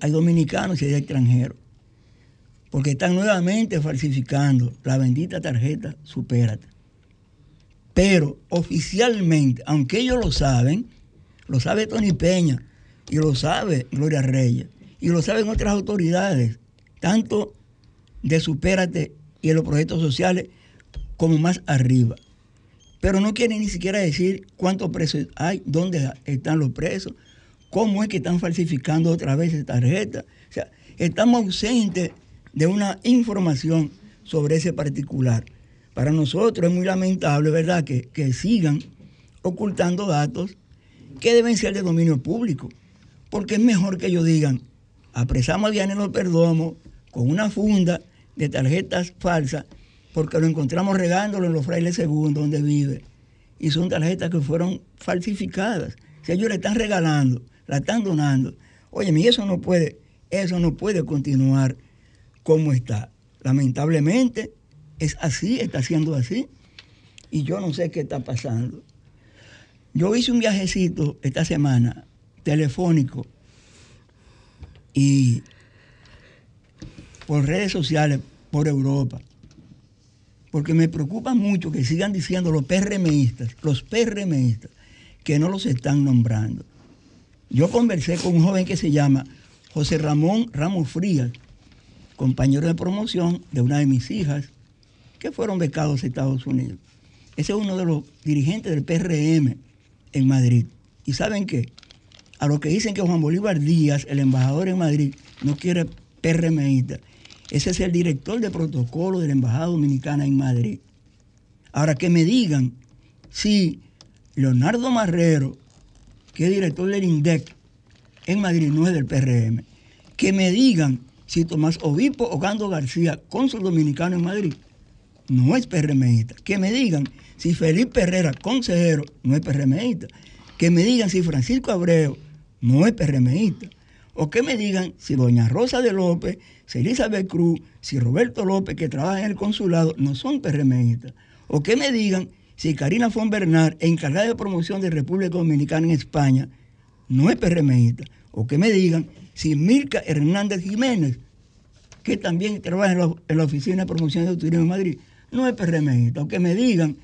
Hay dominicanos y hay extranjeros. Porque están nuevamente falsificando la bendita tarjeta Supérate. Pero oficialmente, aunque ellos lo saben, lo sabe Tony Peña y lo sabe Gloria Reyes y lo saben otras autoridades, tanto de Supérate y de los proyectos sociales como más arriba pero no quieren ni siquiera decir cuántos presos hay, dónde están los presos, cómo es que están falsificando otra vez esa tarjeta. O sea, estamos ausentes de una información sobre ese particular. Para nosotros es muy lamentable, ¿verdad?, que, sigan ocultando datos que deben ser de dominio público, porque es mejor que ellos digan, apresamos a Dianelo Perdomo con una funda de tarjetas falsas porque lo encontramos regándolo en los frailes segundos donde vive. Y son tarjetas que fueron falsificadas. Si ellos le están regalando, la están donando. Oye, y eso no puede, eso no puede continuar como está. Lamentablemente es así, está siendo así. Y yo no sé qué está pasando. Yo hice un viajecito esta semana telefónico y por redes sociales por Europa porque me preocupa mucho que sigan diciendo los PRMistas, los PRMistas, que no los están nombrando. Yo conversé con un joven que se llama José Ramón Ramos Frías, compañero de promoción de una de mis hijas, que fueron becados a Estados Unidos. Ese es uno de los dirigentes del PRM en Madrid. ¿Y saben qué? A lo que dicen que Juan Bolívar Díaz, el embajador en Madrid, no quiere PRMista. Ese es el director de protocolo de la Embajada Dominicana en Madrid. Ahora que me digan si Leonardo Marrero, que es director del INDEC en Madrid, no es del PRM, que me digan si Tomás Obispo o Gando García, cónsul dominicano en Madrid, no es PRMista. Que me digan si Felipe Herrera, consejero, no es PRMista. Que me digan si Francisco Abreu no es PRMista. O que me digan si doña Rosa de López si Elizabeth Cruz, si Roberto López, que trabaja en el consulado, no son PRMistas. O que me digan si Karina von Bernard, encargada de promoción de República Dominicana en España, no es PRMista. O que me digan si Mirka Hernández Jiménez, que también trabaja en la, Oficina de Promoción de Turismo en Madrid, no es PRMista. Que me digan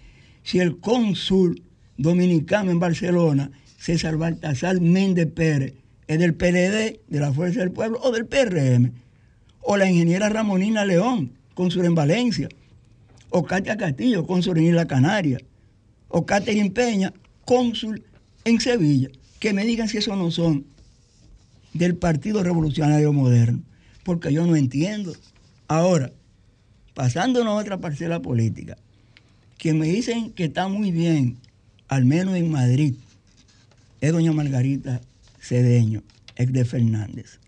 si el cónsul dominicano en Barcelona, César Baltasar Méndez Pérez, es del PLD, de la Fuerza del Pueblo o del PRM o la ingeniera Ramonina León, cónsul en Valencia, o Katia Castillo, cónsul en Isla Canaria, o Catherine Peña, cónsul en Sevilla, que me digan si esos no son del Partido Revolucionario Moderno, porque yo no entiendo. Ahora, pasándonos a otra parcela política, que me dicen que está muy bien, al menos en Madrid, es doña Margarita Cedeño, ex de Fernández.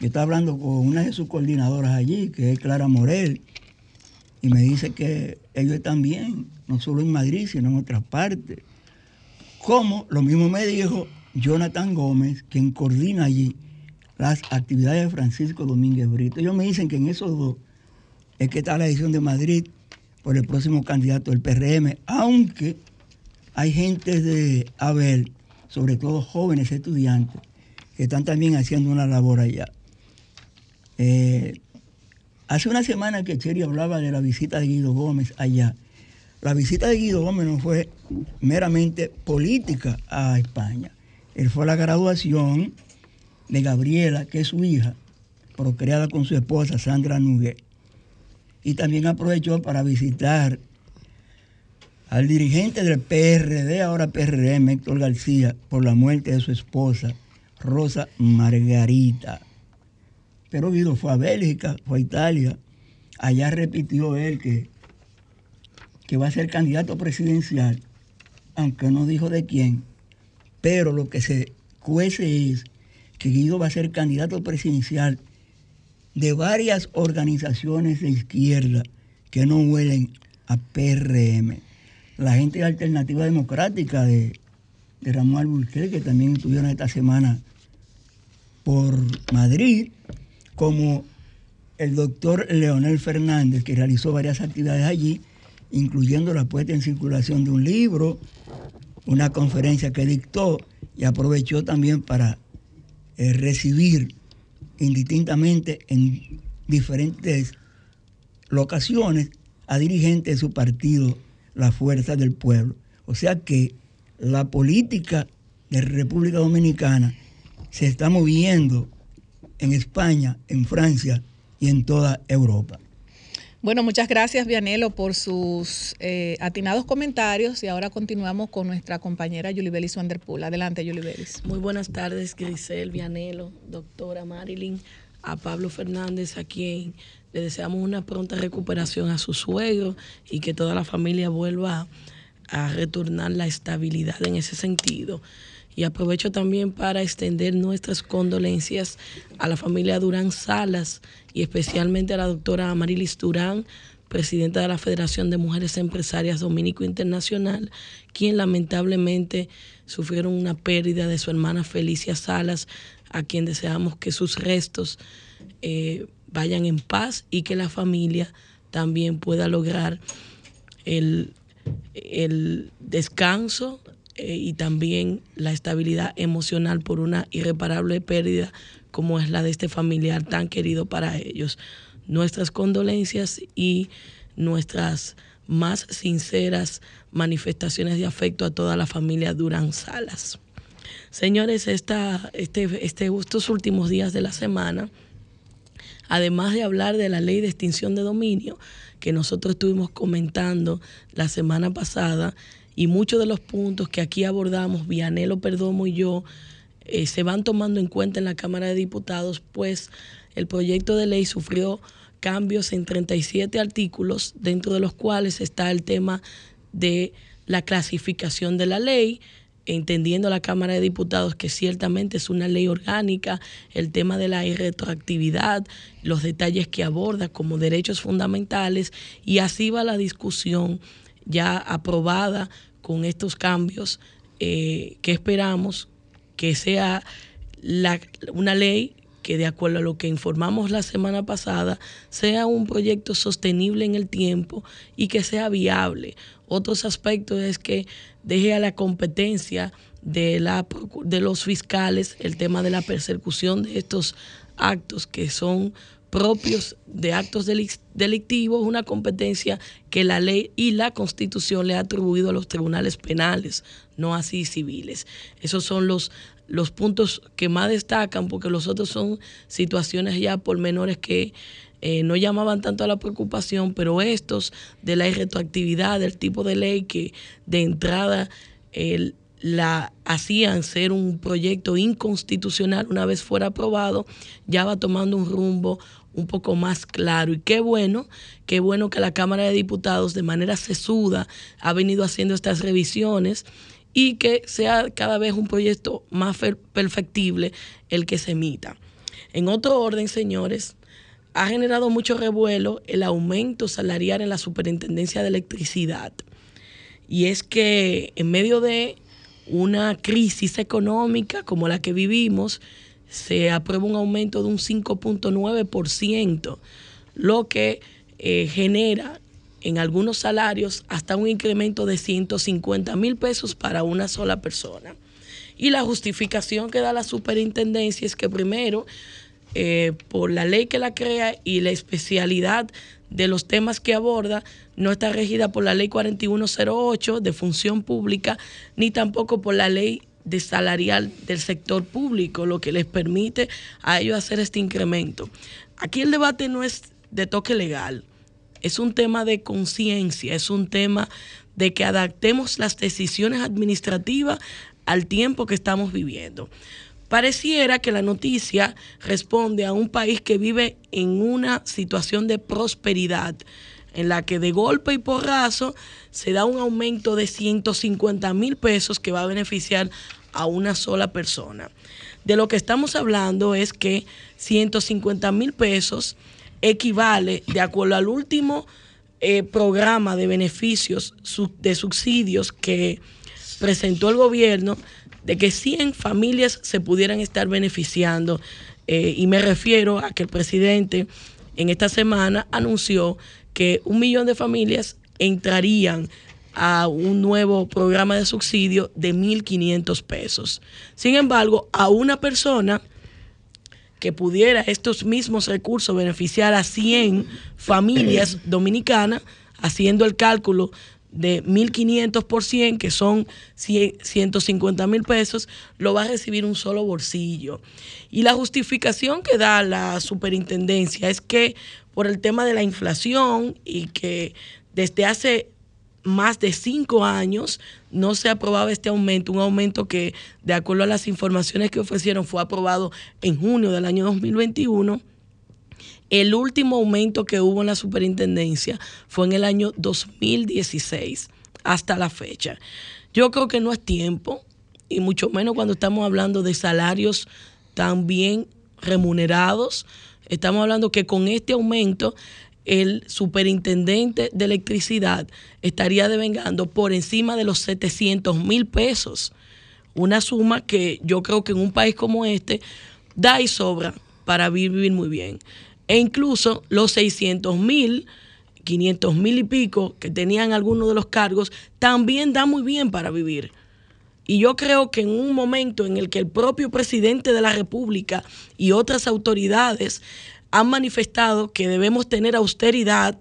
Yo estaba hablando con una de sus coordinadoras allí, que es Clara Morel, y me dice que ellos están bien, no solo en Madrid, sino en otras partes. Como lo mismo me dijo Jonathan Gómez, quien coordina allí las actividades de Francisco Domínguez Brito. Ellos me dicen que en esos dos es que está la edición de Madrid por el próximo candidato del PRM, aunque hay gente de Abel, sobre todo jóvenes estudiantes, que están también haciendo una labor allá. Eh, hace una semana que Cheri hablaba de la visita de Guido Gómez allá. La visita de Guido Gómez no fue meramente política a España. Él fue a la graduación de Gabriela, que es su hija, procreada con su esposa Sandra Nuguet. Y también aprovechó para visitar al dirigente del PRD, ahora PRM, Héctor García, por la muerte de su esposa, Rosa Margarita. Pero Guido fue a Bélgica, fue a Italia. Allá repitió él que, que va a ser candidato presidencial, aunque no dijo de quién. Pero lo que se cuece es que Guido va a ser candidato presidencial de varias organizaciones de izquierda que no huelen a PRM. La gente de Alternativa Democrática de, de Ramón Alburquerque, que también estuvieron esta semana por Madrid, como el doctor Leonel Fernández, que realizó varias actividades allí, incluyendo la puesta en circulación de un libro, una conferencia que dictó y aprovechó también para eh, recibir indistintamente en diferentes locaciones a dirigentes de su partido, la Fuerza del Pueblo. O sea que la política de República Dominicana se está moviendo en España, en Francia y en toda Europa. Bueno, muchas gracias, Vianelo, por sus eh, atinados comentarios. Y ahora continuamos con nuestra compañera Yulibelis Wanderpool. Adelante, Yulibelis. Muy buenas tardes, Grisel, Vianelo, doctora Marilyn, a Pablo Fernández, a quien le deseamos una pronta recuperación a su suegro y que toda la familia vuelva a retornar la estabilidad en ese sentido. Y aprovecho también para extender nuestras condolencias a la familia Durán Salas y especialmente a la doctora Amarilis Durán, presidenta de la Federación de Mujeres Empresarias Dominico Internacional, quien lamentablemente sufrieron una pérdida de su hermana Felicia Salas, a quien deseamos que sus restos eh, vayan en paz y que la familia también pueda lograr el, el descanso eh, y también la estabilidad emocional por una irreparable pérdida como es la de este familiar tan querido para ellos. Nuestras condolencias y nuestras más sinceras manifestaciones de afecto a toda la familia Durán Salas. Señores, esta, este, este, estos últimos días de la semana, además de hablar de la ley de extinción de dominio, que nosotros estuvimos comentando la semana pasada, y muchos de los puntos que aquí abordamos, Vianelo Perdomo y yo, eh, se van tomando en cuenta en la Cámara de Diputados, pues el proyecto de ley sufrió cambios en 37 artículos, dentro de los cuales está el tema de la clasificación de la ley, entendiendo la Cámara de Diputados que ciertamente es una ley orgánica, el tema de la irretroactividad, los detalles que aborda como derechos fundamentales, y así va la discusión ya aprobada con estos cambios eh, que esperamos que sea una ley que de acuerdo a lo que informamos la semana pasada, sea un proyecto sostenible en el tiempo y que sea viable. Otros aspectos es que deje a la competencia de, la, de los fiscales el tema de la persecución de estos actos que son propios de actos delictivos, una competencia que la ley y la constitución le ha atribuido a los tribunales penales, no así civiles. Esos son los, los puntos que más destacan, porque los otros son situaciones ya por menores que eh, no llamaban tanto a la preocupación, pero estos de la irretroactividad, del tipo de ley que de entrada la hacían ser un proyecto inconstitucional una vez fuera aprobado, ya va tomando un rumbo un poco más claro. Y qué bueno, qué bueno que la Cámara de Diputados de manera sesuda ha venido haciendo estas revisiones y que sea cada vez un proyecto más perfectible el que se emita. En otro orden, señores, ha generado mucho revuelo el aumento salarial en la Superintendencia de Electricidad. Y es que en medio de una crisis económica como la que vivimos, se aprueba un aumento de un 5.9%, lo que eh, genera en algunos salarios hasta un incremento de 150 mil pesos para una sola persona. Y la justificación que da la superintendencia es que primero, eh, por la ley que la crea y la especialidad de los temas que aborda, no está regida por la ley 4108 de función pública, ni tampoco por la ley de salarial del sector público, lo que les permite a ellos hacer este incremento. Aquí el debate no es de toque legal, es un tema de conciencia, es un tema de que adaptemos las decisiones administrativas al tiempo que estamos viviendo. Pareciera que la noticia responde a un país que vive en una situación de prosperidad, en la que de golpe y porrazo se da un aumento de 150 mil pesos que va a beneficiar a una sola persona. De lo que estamos hablando es que 150 mil pesos equivale, de acuerdo al último eh, programa de beneficios, de subsidios que presentó el gobierno, de que 100 familias se pudieran estar beneficiando. Eh, y me refiero a que el presidente en esta semana anunció que un millón de familias entrarían a un nuevo programa de subsidio de 1.500 pesos. Sin embargo, a una persona que pudiera estos mismos recursos beneficiar a 100 familias dominicanas, haciendo el cálculo de 1.500 por 100, que son 150 mil pesos, lo va a recibir un solo bolsillo. Y la justificación que da la superintendencia es que por el tema de la inflación y que desde hace más de cinco años no se aprobaba este aumento, un aumento que de acuerdo a las informaciones que ofrecieron fue aprobado en junio del año 2021. El último aumento que hubo en la superintendencia fue en el año 2016 hasta la fecha. Yo creo que no es tiempo, y mucho menos cuando estamos hablando de salarios tan bien remunerados. Estamos hablando que con este aumento el superintendente de electricidad estaría devengando por encima de los 700 mil pesos. Una suma que yo creo que en un país como este da y sobra para vivir muy bien. E incluso los 600 mil, 500 mil y pico que tenían algunos de los cargos, también da muy bien para vivir. Y yo creo que en un momento en el que el propio presidente de la República y otras autoridades han manifestado que debemos tener austeridad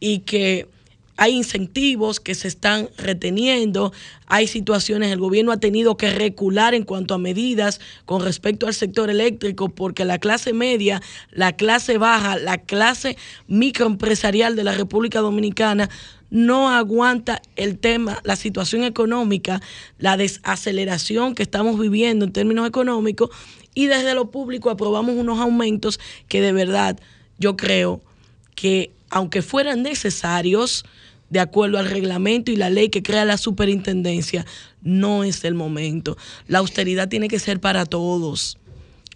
y que hay incentivos que se están reteniendo, hay situaciones, el gobierno ha tenido que recular en cuanto a medidas con respecto al sector eléctrico porque la clase media, la clase baja, la clase microempresarial de la República Dominicana no aguanta el tema, la situación económica, la desaceleración que estamos viviendo en términos económicos y desde lo público aprobamos unos aumentos que de verdad yo creo que aunque fueran necesarios, de acuerdo al reglamento y la ley que crea la superintendencia, no es el momento. La austeridad tiene que ser para todos.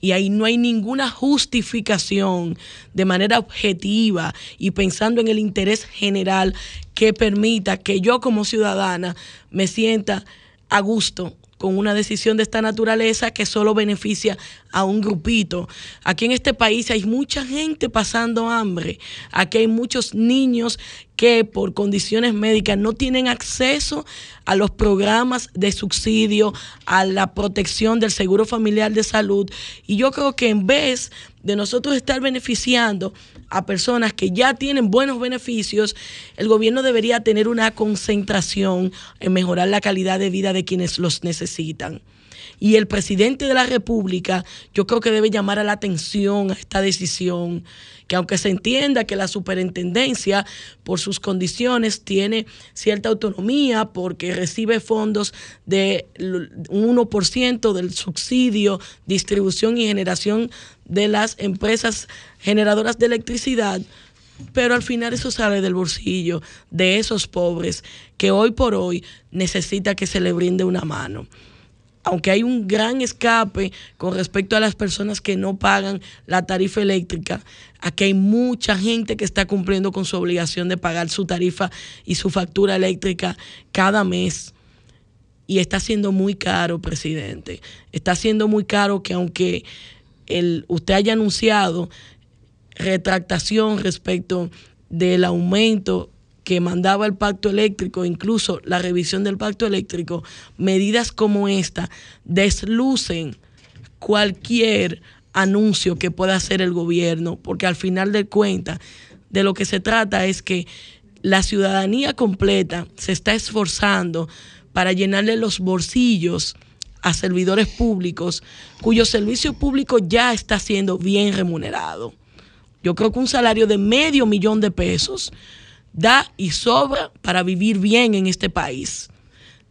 Y ahí no hay ninguna justificación de manera objetiva y pensando en el interés general que permita que yo como ciudadana me sienta a gusto con una decisión de esta naturaleza que solo beneficia a un grupito. Aquí en este país hay mucha gente pasando hambre. Aquí hay muchos niños que por condiciones médicas no tienen acceso a los programas de subsidio, a la protección del seguro familiar de salud. Y yo creo que en vez de nosotros estar beneficiando a personas que ya tienen buenos beneficios, el gobierno debería tener una concentración en mejorar la calidad de vida de quienes los necesitan. Y el presidente de la República, yo creo que debe llamar a la atención a esta decisión, que aunque se entienda que la superintendencia, por sus condiciones, tiene cierta autonomía porque recibe fondos de un 1% del subsidio, distribución y generación de las empresas generadoras de electricidad, pero al final eso sale del bolsillo de esos pobres que hoy por hoy necesita que se le brinde una mano. Aunque hay un gran escape con respecto a las personas que no pagan la tarifa eléctrica, aquí hay mucha gente que está cumpliendo con su obligación de pagar su tarifa y su factura eléctrica cada mes. Y está siendo muy caro, presidente. Está siendo muy caro que aunque el, usted haya anunciado retractación respecto del aumento que mandaba el pacto eléctrico, incluso la revisión del pacto eléctrico, medidas como esta deslucen cualquier anuncio que pueda hacer el gobierno, porque al final de cuentas de lo que se trata es que la ciudadanía completa se está esforzando para llenarle los bolsillos a servidores públicos cuyo servicio público ya está siendo bien remunerado. Yo creo que un salario de medio millón de pesos da y sobra para vivir bien en este país.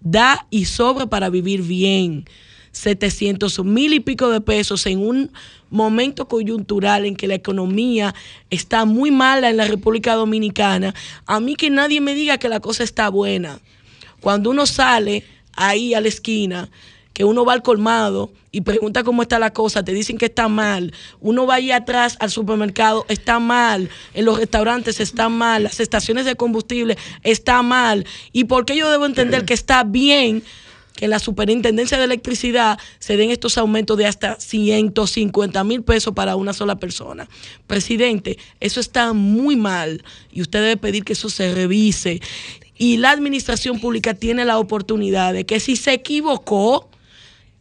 Da y sobra para vivir bien. 700 mil y pico de pesos en un momento coyuntural en que la economía está muy mala en la República Dominicana. A mí que nadie me diga que la cosa está buena. Cuando uno sale ahí a la esquina que uno va al colmado y pregunta cómo está la cosa, te dicen que está mal. Uno va ahí atrás al supermercado, está mal. En los restaurantes está mal. Las estaciones de combustible está mal. ¿Y por qué yo debo entender que está bien? que en la superintendencia de electricidad se den estos aumentos de hasta 150 mil pesos para una sola persona. Presidente, eso está muy mal y usted debe pedir que eso se revise. Y la administración pública tiene la oportunidad de que si se equivocó,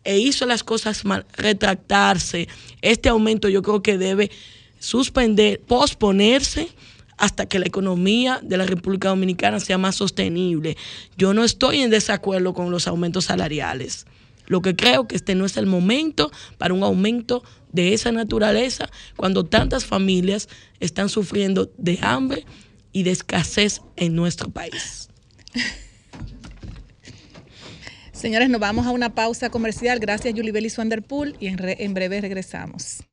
e hizo las cosas mal, retractarse. Este aumento yo creo que debe suspender, posponerse hasta que la economía de la República Dominicana sea más sostenible. Yo no estoy en desacuerdo con los aumentos salariales. Lo que creo que este no es el momento para un aumento de esa naturaleza cuando tantas familias están sufriendo de hambre y de escasez en nuestro país. Señores, nos vamos a una pausa comercial. Gracias, Julie Bellis Wanderpool, y en, breve regresamos.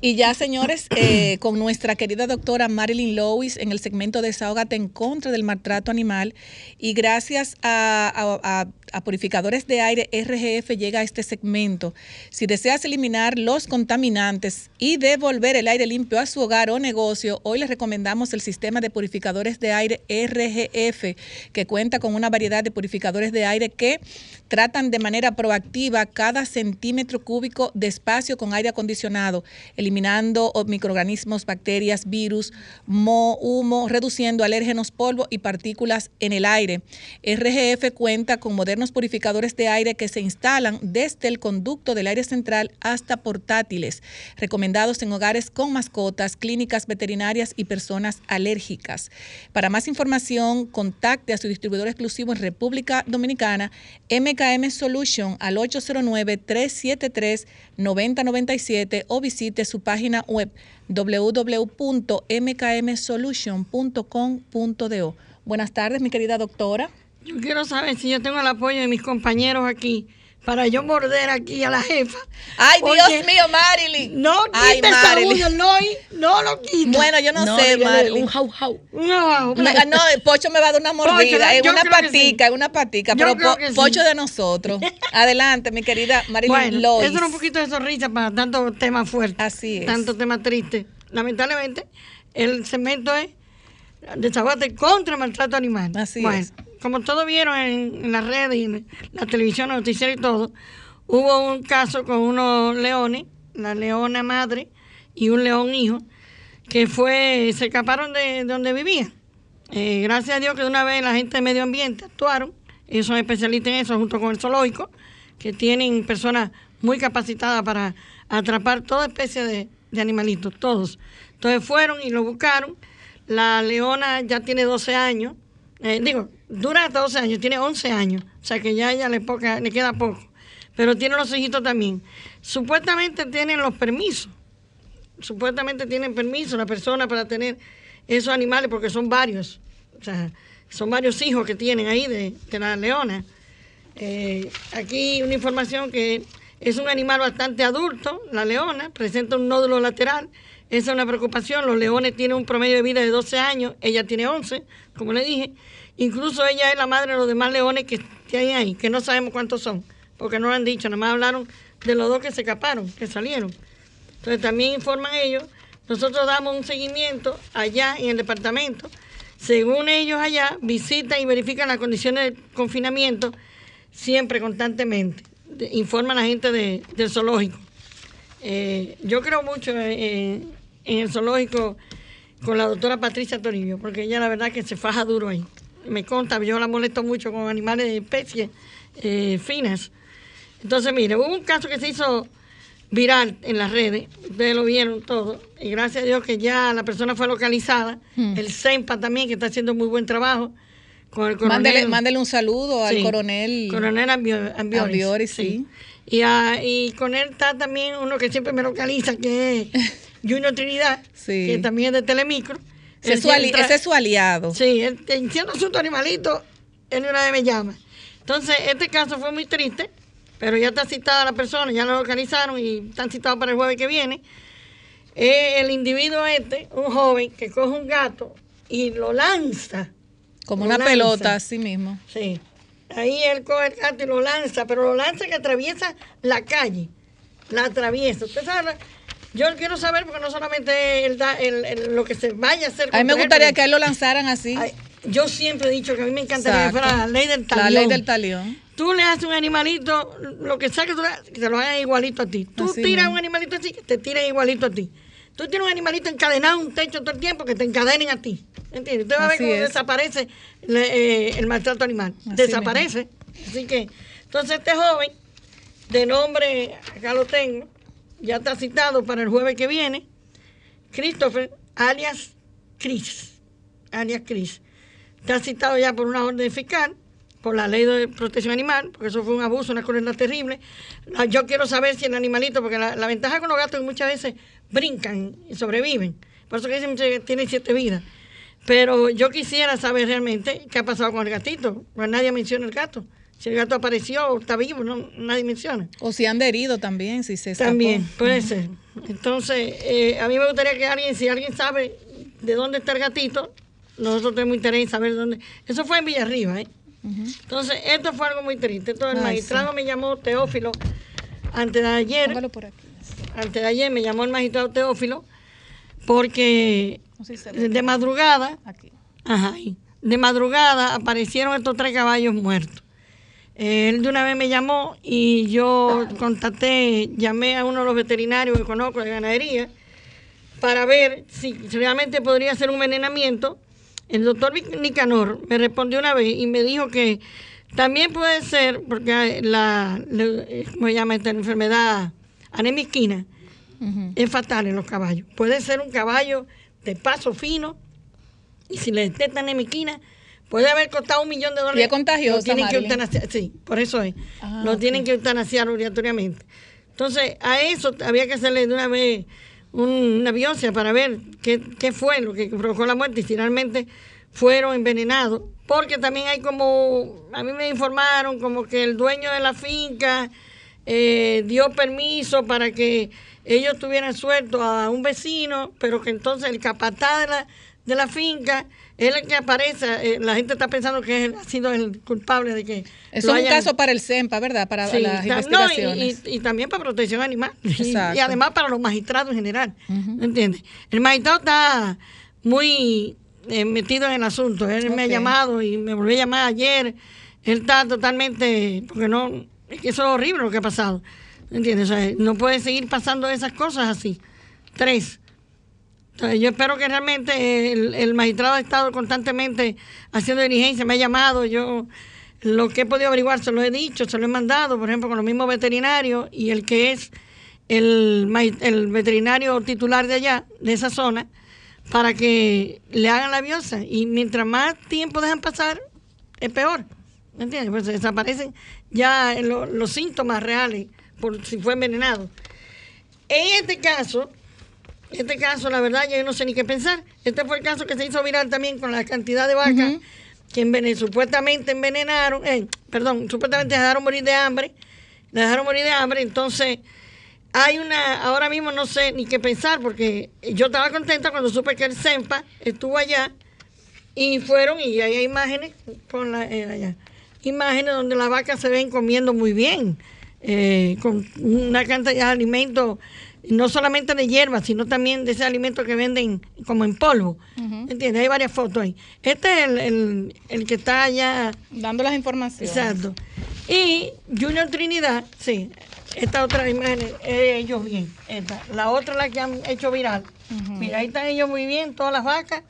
Y ya, señores, eh, con nuestra querida doctora Marilyn Lewis en el segmento Desahógate en contra del maltrato animal. Y gracias a a Purificadores de Aire RGF llega a este segmento. Si deseas eliminar los contaminantes y devolver el aire limpio a su hogar o negocio, hoy les recomendamos el sistema de purificadores de aire RGF, que cuenta con una variedad de purificadores de aire que tratan de manera proactiva cada centímetro cúbico de espacio con aire acondicionado, eliminando microorganismos, bacterias, virus, mo, humo, reduciendo alérgenos, polvo y partículas en el aire. RGF cuenta con modernos purificadores de aire que se instalan desde el conducto del aire central hasta portátiles, recomendados en hogares con mascotas, clínicas veterinarias y personas alérgicas. Para más información, contacte a su distribuidor exclusivo en República Dominicana, MKM Solution al 809-373-9097 o visite su página web www.mkmsolution.com.do. Buenas tardes, mi querida doctora. Yo quiero saber si yo tengo el apoyo de mis compañeros aquí para yo morder aquí a la jefa. Ay, Dios mío, Marilyn. No Ay, Marilyn. no, no lo quita. Bueno, yo no, sé, Marilyn. Un jau jau. Un jau, No, Pocho me va a dar una mordida, es una patica, es una patica, pero Pocho de nosotros. Adelante, mi querida Marilyn bueno, Eso era un poquito de sonrisa para tanto tema fuerte. Así es. Tanto tema triste. Lamentablemente, el segmento es desaguate contra el maltrato animal. Así es como todos vieron en, la red y en la televisión, noticiero y todo, hubo un caso con unos leones, la leona madre y un león hijo, que fue, se escaparon de, donde vivían. Eh, gracias a Dios que de una vez la gente de medio ambiente actuaron, ellos son especialistas en eso junto con el zoológico, que tienen personas muy capacitadas para atrapar toda especie de, de animalitos, todos. Entonces fueron y lo buscaron. La leona ya tiene 12 años, eh, digo, dura 12 años, tiene 11 años, o sea que ya ella le, le queda poco. pero tiene los hijitos también. Supuestamente tienen los permisos, supuestamente tienen permiso la persona para tener esos animales porque son varios, o sea, son varios hijos que tienen ahí de, de la leona. Eh, aquí una información que es un animal bastante adulto, la leona, presenta un nódulo lateral. Esa es una preocupación. Los leones tienen un promedio de vida de 12 años, ella tiene 11, como le dije. Incluso ella es la madre de los demás leones que tienen ahí, que no sabemos cuántos son, porque no lo han dicho, nada más hablaron de los dos que se escaparon, que salieron. Entonces también informan ellos. Nosotros damos un seguimiento allá en el departamento. Según ellos allá, visitan y verifican las condiciones de confinamiento siempre, constantemente. Informan a la gente de- del zoológico. Eh, yo creo mucho en, en el zoológico con la doctora Patricia Toribio, porque ella la verdad que se faja duro ahí. Me consta, yo la molesto mucho con animales de especies eh, finas. Entonces, mire, hubo un caso que se hizo viral en las redes, ustedes lo vieron todo, y gracias a Dios que ya la persona fue localizada, Hmm. el CEMPA también, que está haciendo muy buen trabajo, con el coronel. Mándele, mándele un saludo al Sí, coronel. Coronel Ambio- Ambioris. Ambioris, sí. Y, ah, y con él está también uno que siempre me localiza, que es Junior Trinidad, Sí. que también es de Telemicro. Ese es su aliado. Sí, él, siendo asunto animalito, él una vez me llama. Entonces, este caso fue muy triste, pero ya está citada la persona, ya lo localizaron y están citados para el jueves que viene. El individuo este, un joven, que coge un gato y lo lanza. Como Lo una lanza. pelota, así mismo. Sí. Ahí él coge el gato y lo lanza, pero lo lanza que atraviesa la calle. La atraviesa. Usted sabe, yo quiero saber porque no solamente él da el, el- lo que se vaya a hacer. A mí me gustaría que a él lo lanzaran así. Yo siempre he dicho que a mí me encantaría que fuera la ley del talión. La ley del talión. Tú le haces un animalito, lo que sea que tú le hagas, que te lo hagan igualito a ti. Tú Así tiras un animalito así, que te tiren igualito a ti. Tú tienes un animalito encadenado a un techo todo el tiempo, que te encadenen a ti. ¿Entiendes? Usted va a ver cómo es. desaparece le- eh, el maltrato animal. Así desaparece. Así que, entonces este joven, de nombre, acá lo tengo, ya está citado para el jueves que viene, Christopher, alias Chris, alias Chris. Está citado ya por una orden fiscal, por la ley de protección animal, porque eso fue un abuso, una crueldad terrible. Yo quiero saber si el animalito, porque la, ventaja con los gatos es que muchas veces brincan y sobreviven. Por eso que dicen que tienen siete vidas. Pero yo quisiera saber realmente qué ha pasado con el gatito, porque nadie menciona el gato. Si el gato apareció o está vivo, no, nadie menciona. O si han herido también, si se escapó. También, puede ser. Entonces, eh, a mí me gustaría que alguien, si alguien sabe de dónde está el gatito, nosotros tenemos interés en saber dónde. Eso fue en Villarriba, ¿eh? Entonces, esto fue algo muy triste. Entonces, el Ay, magistrado sí. me llamó Teófilo antes de ayer. Póngalo por aquí. Antes de ayer me llamó el magistrado Teófilo porque de madrugada, Aquí. ajá, de madrugada aparecieron estos tres caballos muertos. Él de una vez me llamó y yo contacté, llamé a uno de los veterinarios que conozco de ganadería para ver si realmente podría ser un envenenamiento. El doctor Nicanor me respondió una vez y me dijo que también puede ser, porque la, le- ¿cómo se llama esta enfermedad? Anemia esquina es fatal en los caballos. Puede ser un caballo de paso fino y si le detectan anemia esquina, puede haber costado un millón de dólares. Y es contagiosa, Lo tienen que eutanasiar, sí, por eso es. Ah, lo ok. tienen que eutanasiar obligatoriamente. Entonces, a eso había que hacerle de una vez un- una biopsia para ver qué, qué fue lo que provocó la muerte y si realmente fueron envenenados. Porque también hay como, a mí me informaron como que el dueño de la finca eh, dio permiso para que ellos tuvieran suelto a un vecino, pero que entonces el capataz de la, de la finca el que aparece. eh, la gente está pensando que él ha sido el culpable de que. Eso es un caso para el CEMPA, ¿verdad? Para Sí, las ta- no, y- investigaciones. y, y también para protección animal. Y, y además para los magistrados en general. ¿Entiendes? El magistrado está muy eh, metido en el asunto. Él me ha llamado y me volvió a llamar ayer. Él está totalmente. Porque no. Es que eso es horrible lo que ha pasado. ¿Entiendes? O sea, no puede seguir pasando esas cosas así. Tres. Entonces, yo espero que realmente el, magistrado ha estado constantemente haciendo diligencia, me ha llamado, yo lo que he podido averiguar se lo he dicho, se lo he mandado, por ejemplo, con los mismos veterinarios y el que es el, el veterinario titular de allá, de esa zona, para que le hagan la biopsia. Y mientras más tiempo dejan pasar, es peor. ¿Me entiendes? Pues desaparecen ya lo- los síntomas reales por si fue envenenado. En este caso, este caso, la verdad, yo no sé ni qué pensar. Este fue el caso que se hizo viral también con la cantidad de vacas que envenen- supuestamente envenenaron, eh, perdón, supuestamente dejaron morir de hambre, dejaron morir de hambre, entonces hay una, ahora mismo no sé ni qué pensar, porque yo estaba contenta cuando supe que el CEMPA estuvo allá y fueron, y ahí hay imágenes, con la, eh, allá, imágenes donde las vacas se ven comiendo muy bien, eh, con una cantidad de alimentos, no solamente de hierba, sino también de ese alimento que venden como en polvo. ¿Entiendes? Hay varias fotos ahí. Este es el, el- el que está allá. Dando las informaciones. Exacto. Y Junior Trinidad, sí, esta otra imagen, eh, ellos bien. Esta. La otra la que han hecho viral. Mira, ahí están ellos muy bien, todas las vacas.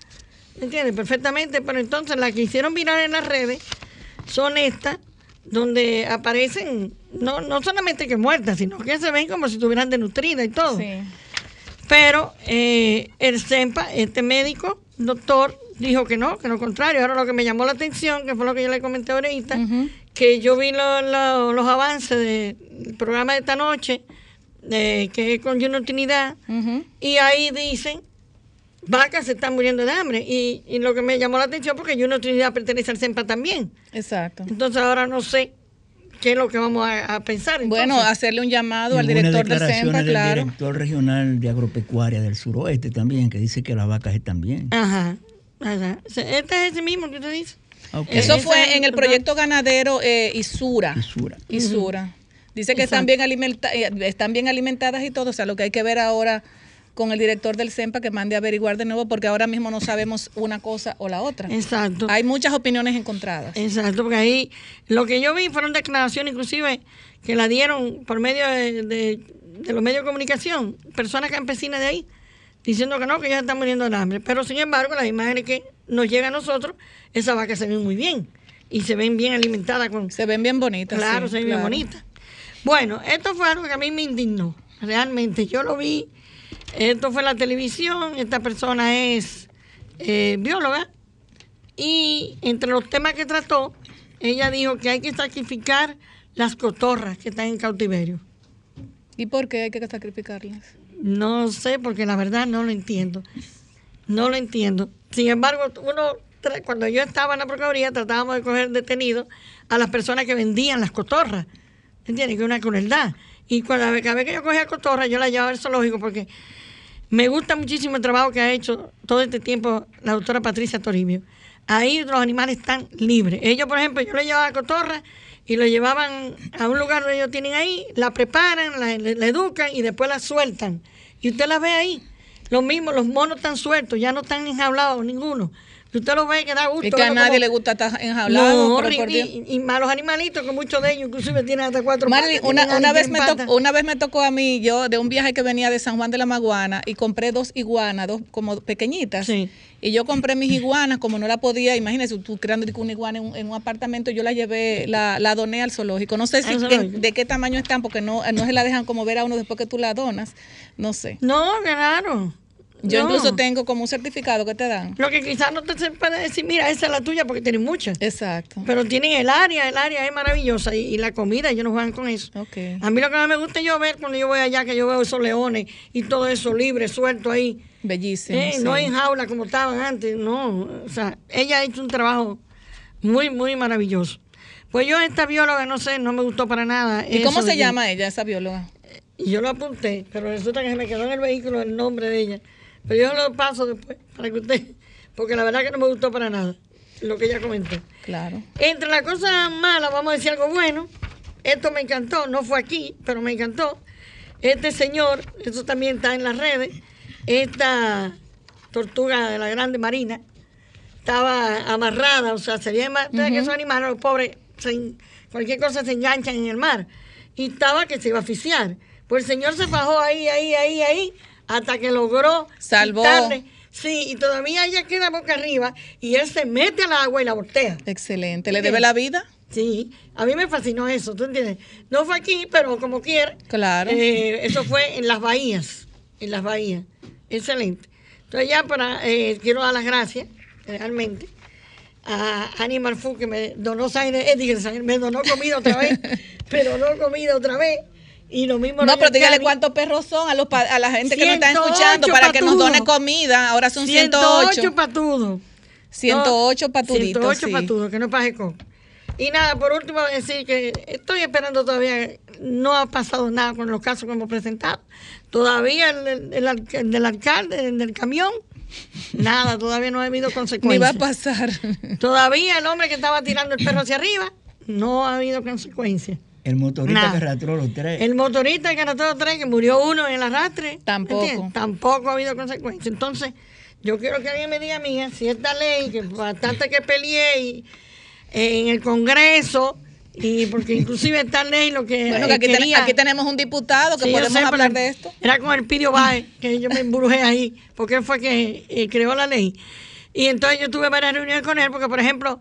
¿Entiendes? Perfectamente. Pero entonces las que hicieron viral en las redes son estas, donde aparecen, no, no solamente que muertas, sino que se ven como si estuvieran desnutridas y todo. Pero eh, el CEMPA, este médico, doctor, dijo que no, que lo contrario. Ahora lo que me llamó la atención, que fue lo que yo le comenté ahorita, que yo vi lo- lo- los avances del programa de esta noche, de, que es con Junior Trinidad, y ahí dicen, vacas se están muriendo de hambre. Y, y lo que me llamó la atención, porque Junior Trinidad pertenece al CEMPA también. Exacto. Entonces ahora no sé qué es lo que vamos a, a pensar. Bueno, entonces. hacerle un llamado al director del CEMPA, del claro. director regional de agropecuaria del suroeste también, que dice que las vacas están bien. Ajá. ajá. Este es ese mismo que usted dice. Ok. Eso fue en el proyecto ganadero eh, Isura. Isura. Isura. Dice que están bien, alimenta- eh, están bien alimentadas y todo. O sea, lo que hay que ver ahora con el director del CEMPA que mande a averiguar de nuevo porque ahora mismo no sabemos una cosa o la otra. Exacto. Hay muchas opiniones encontradas. Exacto, porque ahí lo que yo vi fueron declaraciones inclusive que la dieron por medio de, de- de los medios de comunicación, personas campesinas de ahí, diciendo que no, que ya están muriendo de hambre. Pero sin embargo, las imágenes que nos llegan a nosotros, esas vacas se ven muy bien y se ven bien alimentadas con... Se ven bien bonitas. Claro, sí, se ven bien bonitas. Bueno, esto fue algo que a mí me indignó, realmente. Yo lo vi, esto fue la televisión, esta persona es eh, bióloga y entre los temas que trató, ella dijo que hay que sacrificar las cotorras que están en cautiverio. ¿Y por qué hay que sacrificarlas? No sé, porque la verdad no lo entiendo. No lo entiendo. Sin embargo, uno, cuando yo estaba en la Procuraduría, tratábamos de coger detenidos a las personas que vendían las cotorras. ¿Entiendes? Que es una crueldad. Y cuando, cada vez que yo cogía cotorras, yo la llevaba al zoológico porque me gusta muchísimo el trabajo que ha hecho todo este tiempo la doctora Patricia Toribio. Ahí los animales están libres. Ellos, por ejemplo, yo le llevaba cotorra y lo llevaban a un lugar donde ellos tienen ahí, la preparan, la educan y después la sueltan. Y usted la ve ahí. Lo mismo, los monos están sueltos, ya no están enjaulados ninguno. Y usted los ve que da gusto. Y que a nadie como- le gusta estar enjaulado. No, y, por y- y más los animalitos, que muchos de ellos inclusive tienen hasta cuatro Marilyn, patas, una, una vez me tocó, una vez me tocó a mí, yo de un viaje que venía de San Juan de la Maguana y compré dos iguanas, dos como pequeñitas. Y yo compré mis iguanas, como no la podía, imagínese, tú creando una iguana en un, en un apartamento, yo la llevé, la, la doné al zoológico. No sé si zoológico. de qué tamaño están, porque no, no se la dejan como ver a uno después que tú la donas. No sé. No, claro. Yo No. incluso tengo como un certificado que te dan. Lo que quizás no te puede decir, mira, esa es la tuya porque tienen muchas. Exacto. Pero tienen el área, el área es maravillosa y, y la comida, ellos no juegan con eso. A mí lo que más me gusta yo ver cuando yo voy allá, que yo veo esos leones y todo eso libre, suelto ahí. Bellísimo. Eh, sí. No en jaula como estaban antes, no. O sea, ella ha hecho un trabajo muy, muy maravilloso. Pues yo, esta bióloga, no sé, no me gustó para nada. ¿Y cómo se de- llama ella, esa bióloga? Y yo lo apunté, pero resulta que se me quedó en el vehículo el nombre de ella. Pero yo lo paso después para que usted, porque la verdad que no me gustó para nada lo que ella comentó. Claro. Entre las cosas malas, vamos a decir algo bueno. Esto me encantó, no fue aquí, pero me encantó. Este señor, eso también está en las redes, esta tortuga de la grande marina, estaba amarrada, o sea, sería más, que esos animales, los pobres, se- cualquier cosa se enganchan en el mar. Y estaba que se iba a asfixiar. Pues el señor se bajó ahí, ahí, ahí, ahí, hasta que logró Salvó. quitarle- Sí, y todavía ella queda boca arriba y él se mete al agua y la voltea. Excelente. ¿Le debe la vida? Sí, a mí me fascinó eso, ¿tú entiendes? No fue aquí, pero como quiera. Claro. Eh, eso fue en las bahías, en las bahías. Excelente. Entonces ya para, eh, quiero dar las gracias, realmente, a Animal Food que me donó sangre, eh, me donó comida otra vez, me donó comida otra vez. Y lo mismo No, pero dígale cuántos perros son a, los, a la gente que nos está 108 escuchando para que nos done comida. Ahora son 108. 108 patudos. 108 No, patuditos. 108 sí. patudos, que no es pajeco. Y nada, por último decir que estoy esperando todavía, no ha pasado nada con los casos que hemos presentado. Todavía el, el- del alcalde, el del camión, nada, todavía no ha habido Ni consecuencias. va a pasar. Todavía el hombre que estaba tirando el perro hacia arriba, no ha habido consecuencias. El motorista que arrastró los tres. El motorista que arrastró los tres, que murió uno en el arrastre. Tampoco. ¿entiendes? Tampoco ha habido consecuencias. Entonces, yo quiero que alguien me diga, mía, si esta ley, que bastante que peleé y, eh, en el Congreso, y porque inclusive esta ley lo que. Bueno, eh, que aquí, ten- quería- aquí tenemos un diputado que Sí, podemos sé, hablar de esto. Era con el Pidio Baez, que yo me embrujé ahí, porque él fue que eh, creó la ley. Y entonces yo tuve varias reuniones con él, porque, por ejemplo,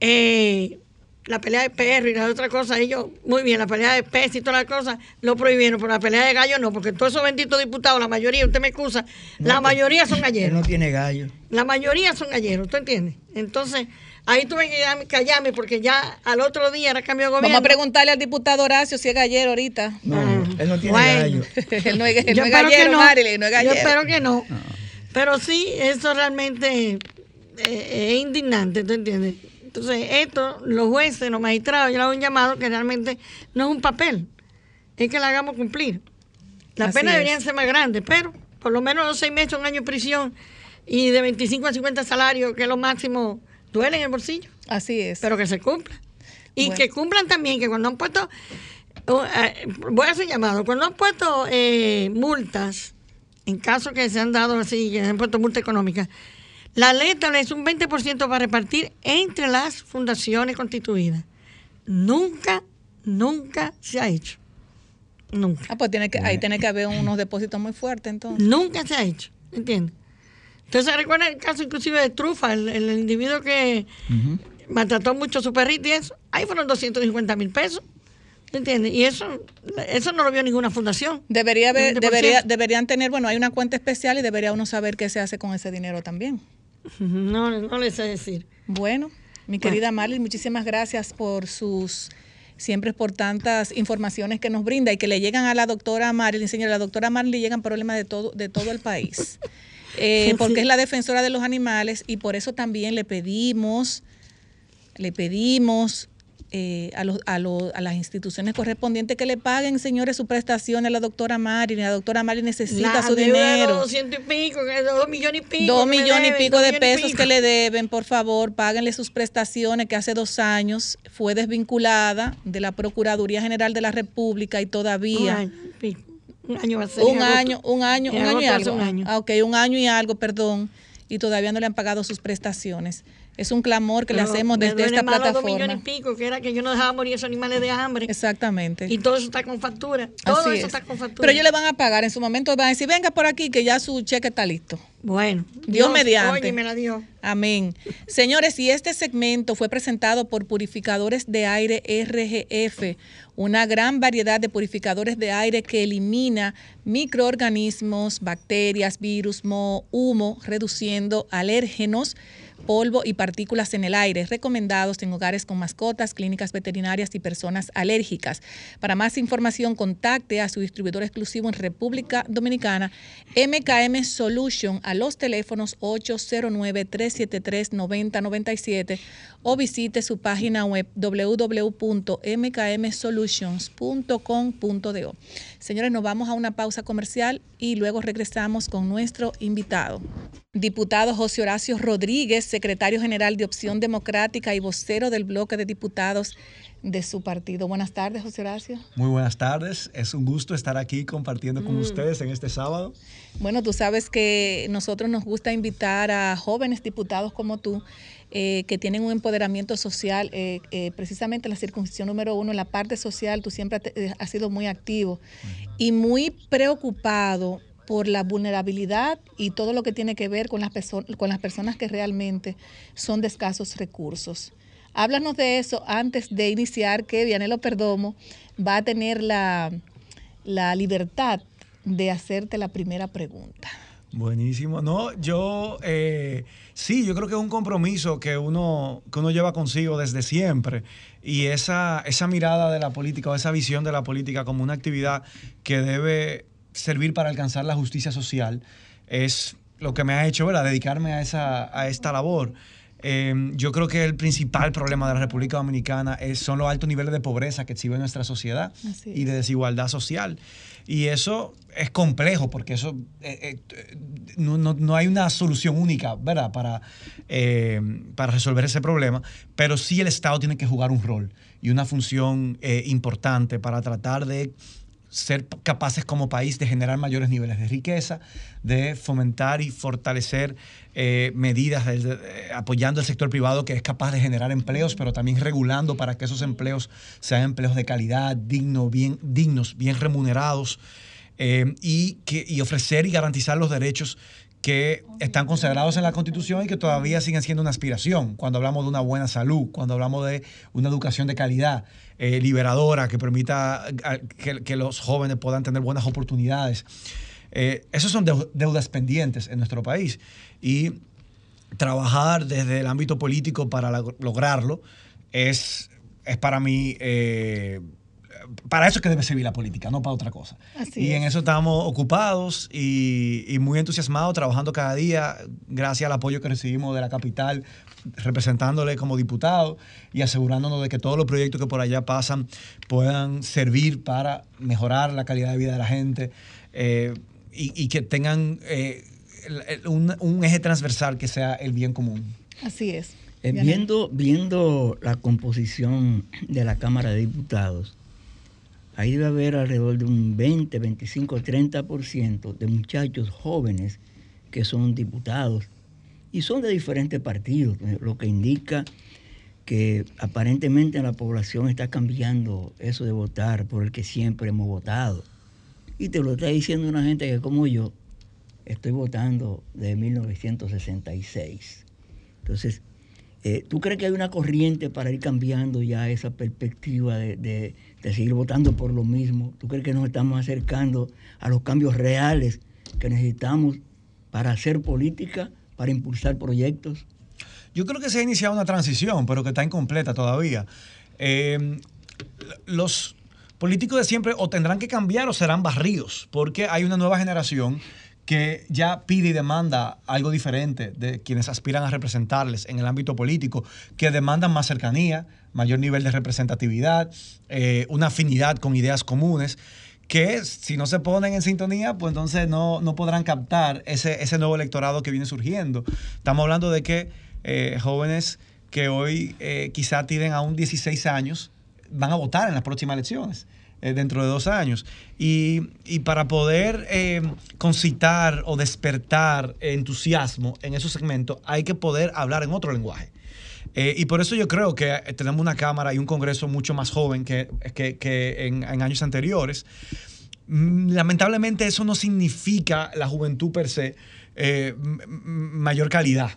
eh, la pelea de perro y las otras cosas, ellos, muy bien, la pelea de peces y todas las cosas, lo prohibieron, pero la pelea de gallo no, porque todos esos benditos diputados, la mayoría, usted me excusa, la No, mayoría son Él galleros. no tiene gallo. La mayoría son galleros, ¿tú entiendes? Entonces, ahí tuve que callarme- porque ya al otro día era cambio de gobierno. Vamos a preguntarle al diputado Horacio si es gallero ahorita. No, él no tiene Bueno. gallo. él no es, él Yo no es espero que gallero, no. Marilyn, no es gallero. Yo espero que no. Pero sí, eso realmente eh, es indignante, ¿tú entiendes? Entonces, esto, los jueces, los magistrados, yo le hago un llamado que realmente no es un papel, es que la hagamos cumplir. Las Así penas es. deberían ser más grandes, pero por lo menos los seis meses, un año de prisión y de 25 a 50 salarios, que es lo máximo, duele en el bolsillo. Así es. Pero que se cumpla. Y Bueno. que cumplan también, que cuando han puesto, eh, voy a hacer llamado, cuando han puesto eh, multas, en caso que se han dado así, que se han puesto multa económica, la ley establece un 20% para repartir entre las fundaciones constituidas. Nunca, nunca se ha hecho. Nunca. Ah, pues tiene que, ahí tiene que haber unos depósitos muy fuertes entonces. Nunca se ha hecho, ¿entiendes? Entonces, recuerda el caso inclusive de Trufa, el, el individuo que maltrató mucho a su perrito y eso, ahí fueron 250 mil pesos, ¿entiendes? Y eso, eso no lo vio ninguna fundación. Debería haber, 20%. debería, deberían tener, bueno, hay una cuenta especial y debería uno saber qué se hace con ese dinero también. No, no le sé decir. Bueno, mi querida Marley, muchísimas gracias por sus siempre por tantas informaciones que nos brinda y que le llegan a la doctora Marilyn. Señora, a la doctora Marilyn le llegan problemas de todo, de todo el país. Eh, porque es la defensora de los animales y por eso también le pedimos, le pedimos eh, a, los, a, los- a las instituciones correspondientes que le paguen, señores, su prestación a la doctora Marilyn. La doctora Marilyn necesita La su dinero. los 200 y pico, que dos millones y pico. Dos millones y pico de pesos pico. que le deben, por favor, páguenle sus prestaciones que hace dos años fue desvinculada de la Procuraduría General de la República y todavía. Un año va a ser. un año, un año, un año y algo. un año. Ah, ok, un año y algo, perdón, y todavía no le han pagado sus prestaciones. Es un clamor que le hacemos me desde duele esta los dos plataforma. millones y pico, que era que yo no dejaba morir esos animales de hambre. Exactamente. Y todo eso está con factura. Todo Así eso es. está con factura. Pero ellos le van a pagar en su momento, van a decir, venga por aquí que ya su cheque está listo. Bueno, Dios, mediante. Oye, me la dio. Amén. Señores, y este segmento fue presentado por Purificadores de Aire RGF, una gran variedad de purificadores de aire que elimina microorganismos, bacterias, virus, moho, humo, reduciendo alérgenos polvo y partículas en el aire, recomendados en hogares con mascotas, clínicas veterinarias y personas alérgicas. Para más información, contacte a su distribuidor exclusivo en República Dominicana, MKM Solution, a los teléfonos 809-373-9097 o visite su página web www.mkmsolutions.com.do. Señores, nos vamos a una pausa comercial y luego regresamos con nuestro invitado. Diputado José Horacio Rodríguez, secretario general de Opción Democrática y vocero del bloque de diputados de su partido. Buenas tardes, José Horacio. Muy buenas tardes, es un gusto estar aquí compartiendo con Mm. ustedes en este sábado. Bueno, tú sabes que nosotros nos gusta invitar a jóvenes diputados como tú eh, que tienen un empoderamiento social, eh, eh, precisamente en la circunscripción número uno, en la parte social, tú siempre eh, has sido muy activo y muy preocupado por la vulnerabilidad y todo lo que tiene que ver con las, con las personas que realmente son de escasos recursos. Háblanos de eso antes de iniciar que Vianelo Perdomo va a tener la, la libertad de hacerte la primera pregunta. Buenísimo. No, yo eh, sí, yo creo que es un compromiso que uno, que uno lleva consigo desde siempre. Y esa, esa mirada de la política o esa visión de la política como una actividad que debe servir para alcanzar la justicia social es lo que me ha hecho ¿verdad? dedicarme a, esa, a esta labor. Eh, yo creo que el principal problema de la República Dominicana es, son los altos niveles de pobreza que exhibe nuestra sociedad y de desigualdad social. Y eso es complejo porque eso eh, eh, no, no- no hay una solución única, ¿verdad? Para, eh, para resolver ese problema, pero sí el Estado tiene que jugar un rol y una función importante para tratar de ser capaces como país de generar mayores niveles de riqueza, de fomentar y fortalecer medidas apoyando el sector privado que es capaz de generar empleos, pero también regulando para que esos empleos sean empleos de calidad, digno, bien, dignos, bien remunerados, eh, y, que, y ofrecer y garantizar los derechos que están consagrados en la Constitución y que todavía siguen siendo una aspiración. Cuando hablamos de una buena salud, cuando hablamos de una educación de calidad, eh, liberadora, que permita que, que los jóvenes puedan tener buenas oportunidades. Eh, esos son deu- deudas pendientes en nuestro país. Y trabajar desde el ámbito político para lograrlo es, es para mí... eh, para eso es que debe servir la política, no para otra cosa. Así y en es. eso estamos ocupados y, y muy entusiasmados, trabajando cada día, gracias al apoyo que recibimos de la capital, representándole como diputado y asegurándonos de que todos los proyectos que por allá pasan puedan servir para mejorar la calidad de vida de la gente eh, y, y que tengan eh, un, un eje transversal que sea el bien común. Así es. Eh, viendo, viendo la composición de la Cámara de Diputados, ahí debe haber alrededor de un 20, 25, 30% de muchachos jóvenes que son diputados y son de diferentes partidos, lo que indica que aparentemente en la población está cambiando eso de votar por el que siempre hemos votado. Y te lo está diciendo una gente que como yo estoy votando de 1966. Entonces, eh, ¿tú crees que hay una corriente para ir cambiando ya esa perspectiva de, de- seguir votando por lo mismo? ¿Tú crees que nos estamos acercando a los cambios reales que necesitamos para hacer política, para impulsar proyectos? Yo creo que se ha iniciado una transición, pero que está incompleta todavía. Eh, los políticos de siempre o tendrán que cambiar o serán barridos, porque hay una nueva generación que ya pide y demanda algo diferente de quienes aspiran a representarles en el ámbito político, que demandan más cercanía, mayor nivel de representatividad, eh, una afinidad con ideas comunes que si no se ponen en sintonía, pues entonces no, no podrán captar ese, ese nuevo electorado que viene surgiendo. Estamos hablando de que eh, jóvenes que hoy eh, quizá tienen aún 16 años van a votar en las próximas elecciones. Eh, dentro de dos años. Y, y para poder eh, concitar o despertar entusiasmo en esos segmentos, hay que poder hablar en otro lenguaje. Eh, y por eso yo creo que eh, tenemos una Cámara y un Congreso mucho más joven que, que- que en, en años anteriores. Mm, Lamentablemente eso no significa la juventud per se eh, mayor calidad.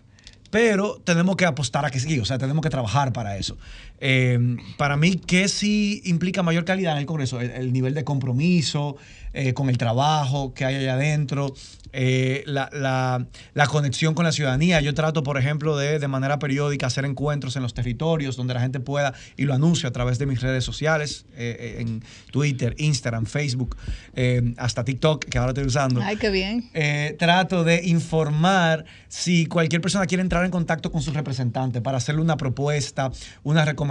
Pero tenemos que apostar a que sí, o sea, tenemos que trabajar para eso. Eh, para mí, ¿qué sí implica mayor calidad en el Congreso? El, el nivel de compromiso eh, con el trabajo que hay allá adentro, eh, la, la- la conexión con la ciudadanía. Yo trato, por ejemplo, de de manera periódica hacer encuentros en los territorios donde la gente pueda, y lo anuncio a través de mis redes sociales, eh, en Twitter, Instagram, Facebook, eh, hasta TikTok, que ahora estoy usando. Ay, qué bien. Trato de informar si cualquier persona quiere entrar en contacto con su representante para hacerle una propuesta, una recomendación,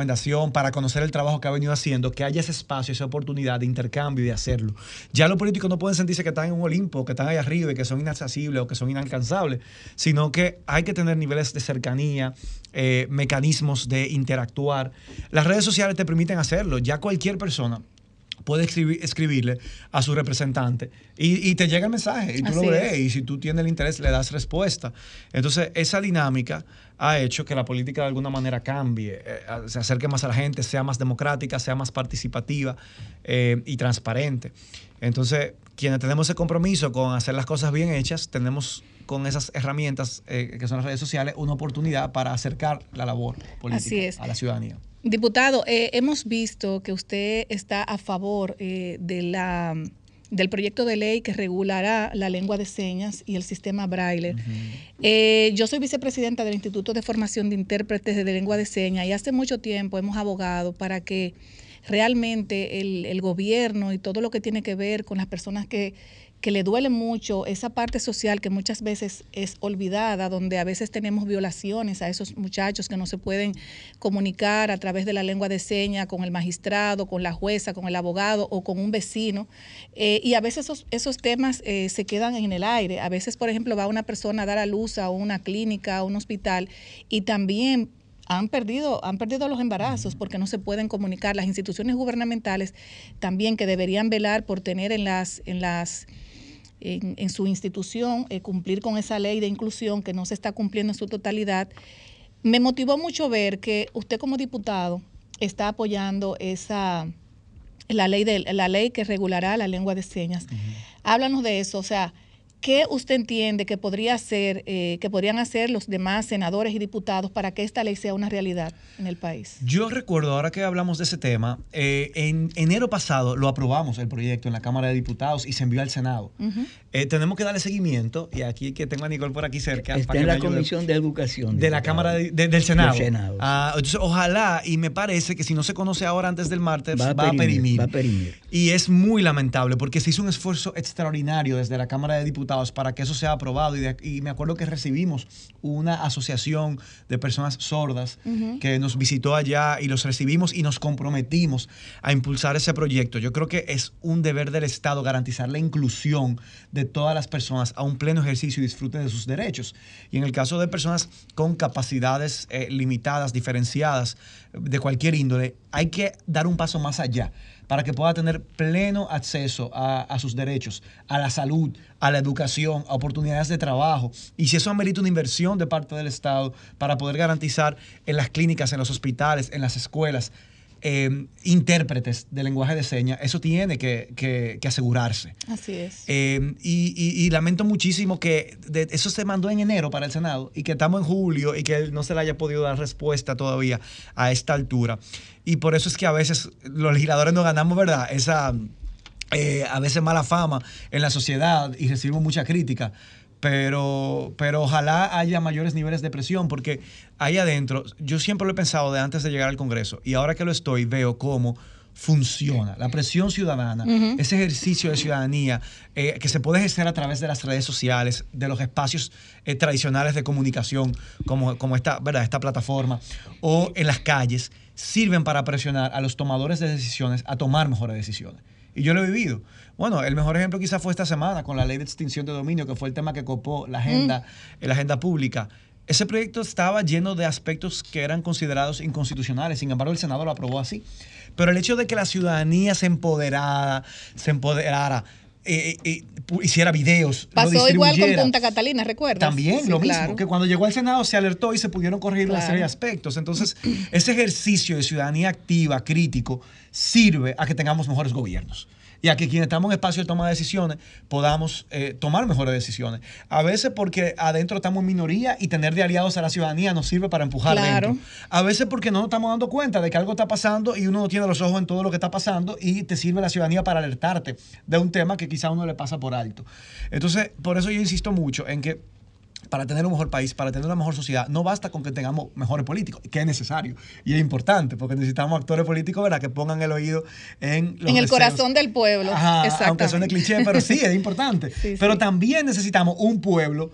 para conocer el trabajo que ha venido haciendo, que haya ese espacio, esa oportunidad de intercambio y de hacerlo. Ya los políticos no pueden sentirse que están en un Olimpo, que están ahí arriba y que son inaccesibles o que son inalcanzables, sino que hay que tener niveles de cercanía, eh, mecanismos de interactuar. Las redes sociales te permiten hacerlo. Ya cualquier persona puede escribir- escribirle a su representante y, y te llega el mensaje y tú Así lo lees es. y si tú tienes el interés le das respuesta. Entonces esa dinámica ha hecho que la política de alguna manera cambie, eh, se acerque más a la gente, sea más democrática, sea más participativa eh, y transparente. Entonces quienes tenemos ese compromiso con hacer las cosas bien hechas, tenemos con esas herramientas eh, que son las redes sociales una oportunidad para acercar la labor política a la ciudadanía. Diputado, eh, hemos visto que usted está a favor eh, de la del proyecto de ley que regulará la lengua de señas y el sistema braille. Eh, yo soy vicepresidenta del Instituto de Formación de Intérpretes de Lengua de Señas y hace mucho tiempo hemos abogado para que realmente el, el gobierno y todo lo que tiene que ver con las personas que que le duele mucho esa parte social que muchas veces es olvidada, donde a veces tenemos violaciones a esos muchachos que no se pueden comunicar a través de la lengua de señas con el magistrado, con la jueza, con el abogado o con un vecino. Eh, y a veces esos, esos temas eh, se quedan en el aire. A veces, por ejemplo, va una persona a dar a luz a una clínica, a un hospital, y también han perdido, han perdido los embarazos porque no se pueden comunicar. Las instituciones gubernamentales también que deberían velar por tener en las, en las en, su institución eh, cumplir con esa ley de inclusión que no se está cumpliendo en su totalidad. Me motivó mucho ver que usted como diputado está apoyando esa la ley de la ley que regulará la lengua de señas. Háblanos de eso, o sea, ¿Qué usted entiende que podría hacer, eh, que podrían hacer los demás senadores y diputados para que esta ley sea una realidad en el país? Yo recuerdo, ahora que hablamos de ese tema, eh, en enero pasado lo aprobamos el proyecto en la Cámara de Diputados y se envió al Senado. Eh, tenemos que darle seguimiento, y aquí que tengo a Nicole por aquí cerca. Está en la Comisión de Educación. De la Cámara del Senado. Ah, entonces, ojalá, y me parece que si no se conoce ahora antes del martes, va, a, perimir, va a perimir. Y es muy lamentable porque se hizo un esfuerzo extraordinario desde la Cámara de Diputados para que eso sea aprobado. Y, me acuerdo que recibimos una asociación de personas sordas que nos visitó allá y los recibimos y nos comprometimos a impulsar ese proyecto. Yo creo que es un deber del Estado garantizar la inclusión de todas las personas a un pleno ejercicio y disfrute de sus derechos. Y en el caso de personas con capacidades eh, limitadas, diferenciadas, de cualquier índole, hay que dar un paso más allá para que pueda tener pleno acceso a, sus derechos, a la salud, a la educación, a oportunidades de trabajo. Y si eso amerita una inversión de parte del Estado para poder garantizar en las clínicas, en los hospitales, en las escuelas, eh, intérpretes de lenguaje de señas, eso tiene que, asegurarse. Así es. Eh, y, lamento muchísimo que eso se mandó en enero para el Senado y que estamos en julio y que no se le haya podido dar respuesta todavía a esta altura. Y por eso es que a veces los legisladores no ganamos, ¿verdad? Esa eh, a veces mala fama en la sociedad y recibimos mucha crítica pero, pero ojalá haya mayores niveles de presión, porque ahí adentro, yo siempre lo he pensado de antes de llegar al Congreso, y ahora que lo estoy, veo cómo funciona. La presión ciudadana, ese ejercicio de ciudadanía eh, que se puede ejercer a través de las redes sociales, de los espacios eh, tradicionales de comunicación, como, como esta, ¿verdad? esta plataforma, o en las calles, sirven para presionar a los tomadores de decisiones a tomar mejores decisiones. Y yo lo he vivido. Bueno, el mejor ejemplo quizás fue esta semana con la ley de extinción de dominio, que fue el tema que copó la agenda, mm. la agenda pública. Ese proyecto estaba lleno de aspectos que eran considerados inconstitucionales, sin embargo el Senado lo aprobó así. Pero el hecho de que la ciudadanía se empoderara, se empoderara, eh, eh, eh, hiciera videos. Pasó igual con Punta Catalina, ¿recuerdas? También lo mismo, que cuando llegó al Senado se alertó y se pudieron corregir una serie de aspectos. Entonces, ese ejercicio de ciudadanía activa, crítico, sirve a que tengamos mejores gobiernos y a que quienes estamos en espacio de toma de decisiones podamos eh, tomar mejores decisiones. A veces porque adentro estamos en minoría y tener de aliados a la ciudadanía nos sirve para empujar claro. dentro. A veces porque no nos estamos dando cuenta de que algo está pasando y uno no tiene los ojos en todo lo que está pasando y te sirve la ciudadanía para alertarte de un tema que quizá uno le pasa por alto. Entonces, por eso yo insisto mucho en que para tener un mejor país, para tener una mejor sociedad, no basta con que tengamos mejores políticos, que es necesario y es importante, porque necesitamos actores políticos ¿verdad? que pongan el oído en En el corazón del pueblo. aunque suene cliché, pero sí, es importante. pero también necesitamos un pueblo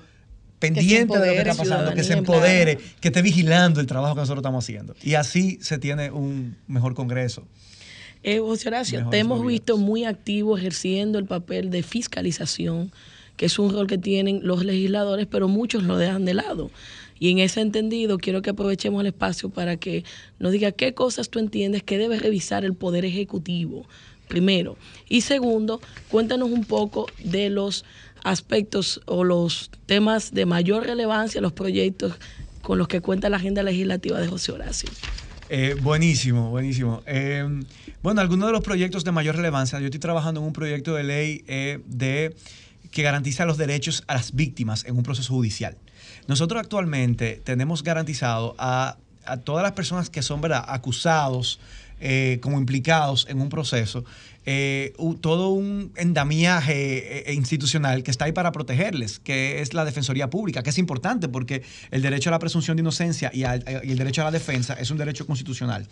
pendiente de lo que está pasando, que se empodere, que esté vigilando el trabajo que nosotros estamos haciendo. Y así se tiene un mejor Congreso. Eh, José Horacio, te hemos visto muy activo ejerciendo el papel de fiscalización que es un rol que tienen los legisladores, pero muchos lo dejan de lado. Y en ese entendido, quiero que aprovechemos el espacio para que nos diga qué cosas tú entiendes que debe revisar el Poder Ejecutivo, primero. Y segundo, cuéntanos un poco de los aspectos o los temas de mayor relevancia, los proyectos con los que cuenta la agenda legislativa de José Horacio. Eh, buenísimo, buenísimo. Eh, bueno, algunos de los proyectos de mayor relevancia, yo estoy trabajando en un proyecto de ley eh, de que garantiza los derechos a las víctimas en un proceso judicial. Nosotros actualmente tenemos garantizado a, todas las personas que son ¿verdad? acusados eh, como implicados en un proceso, eh, todo un endamiaje eh, institucional que está ahí para protegerles, que es la Defensoría Pública, que es importante porque el derecho a la presunción de inocencia y, al- y el derecho a la defensa es un derecho constitucional.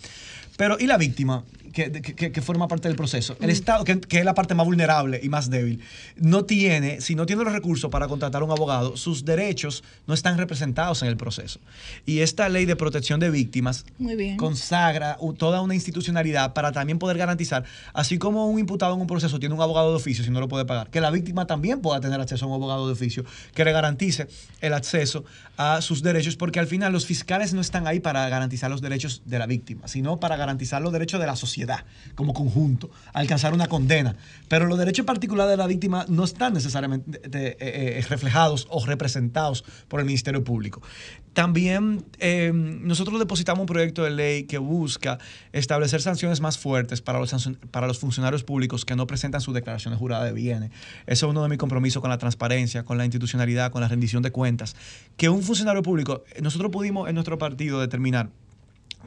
Pero, ¿y la víctima que, que- que forma parte del proceso? El Mm. Estado, que, que es la parte más vulnerable y más débil, no tiene, si no tiene los recursos para contratar a un abogado, sus derechos no están representados en el proceso. Y esta ley de protección de víctimas Muy bien. consagra toda una institucionalidad para también poder garantizar, así como un imputado en un proceso tiene un abogado de oficio si no lo puede pagar, que la víctima también pueda tener acceso a un abogado de oficio que le garantice el acceso a sus derechos, porque al final los fiscales no están ahí para garantizar los derechos de la víctima, sino para garantizar los derechos de la sociedad como conjunto, alcanzar una condena. Pero los derechos particulares de la víctima no están necesariamente eh, eh, reflejados o representados por el Ministerio Público. También eh, nosotros depositamos un proyecto de ley que busca establecer sanciones más fuertes para los, para los funcionarios públicos que no presentan su declaración de jurada de bienes. Eso es uno de mis compromisos con la transparencia, con la institucionalidad, con la rendición de cuentas. Que un funcionario público, nosotros pudimos en nuestro partido determinar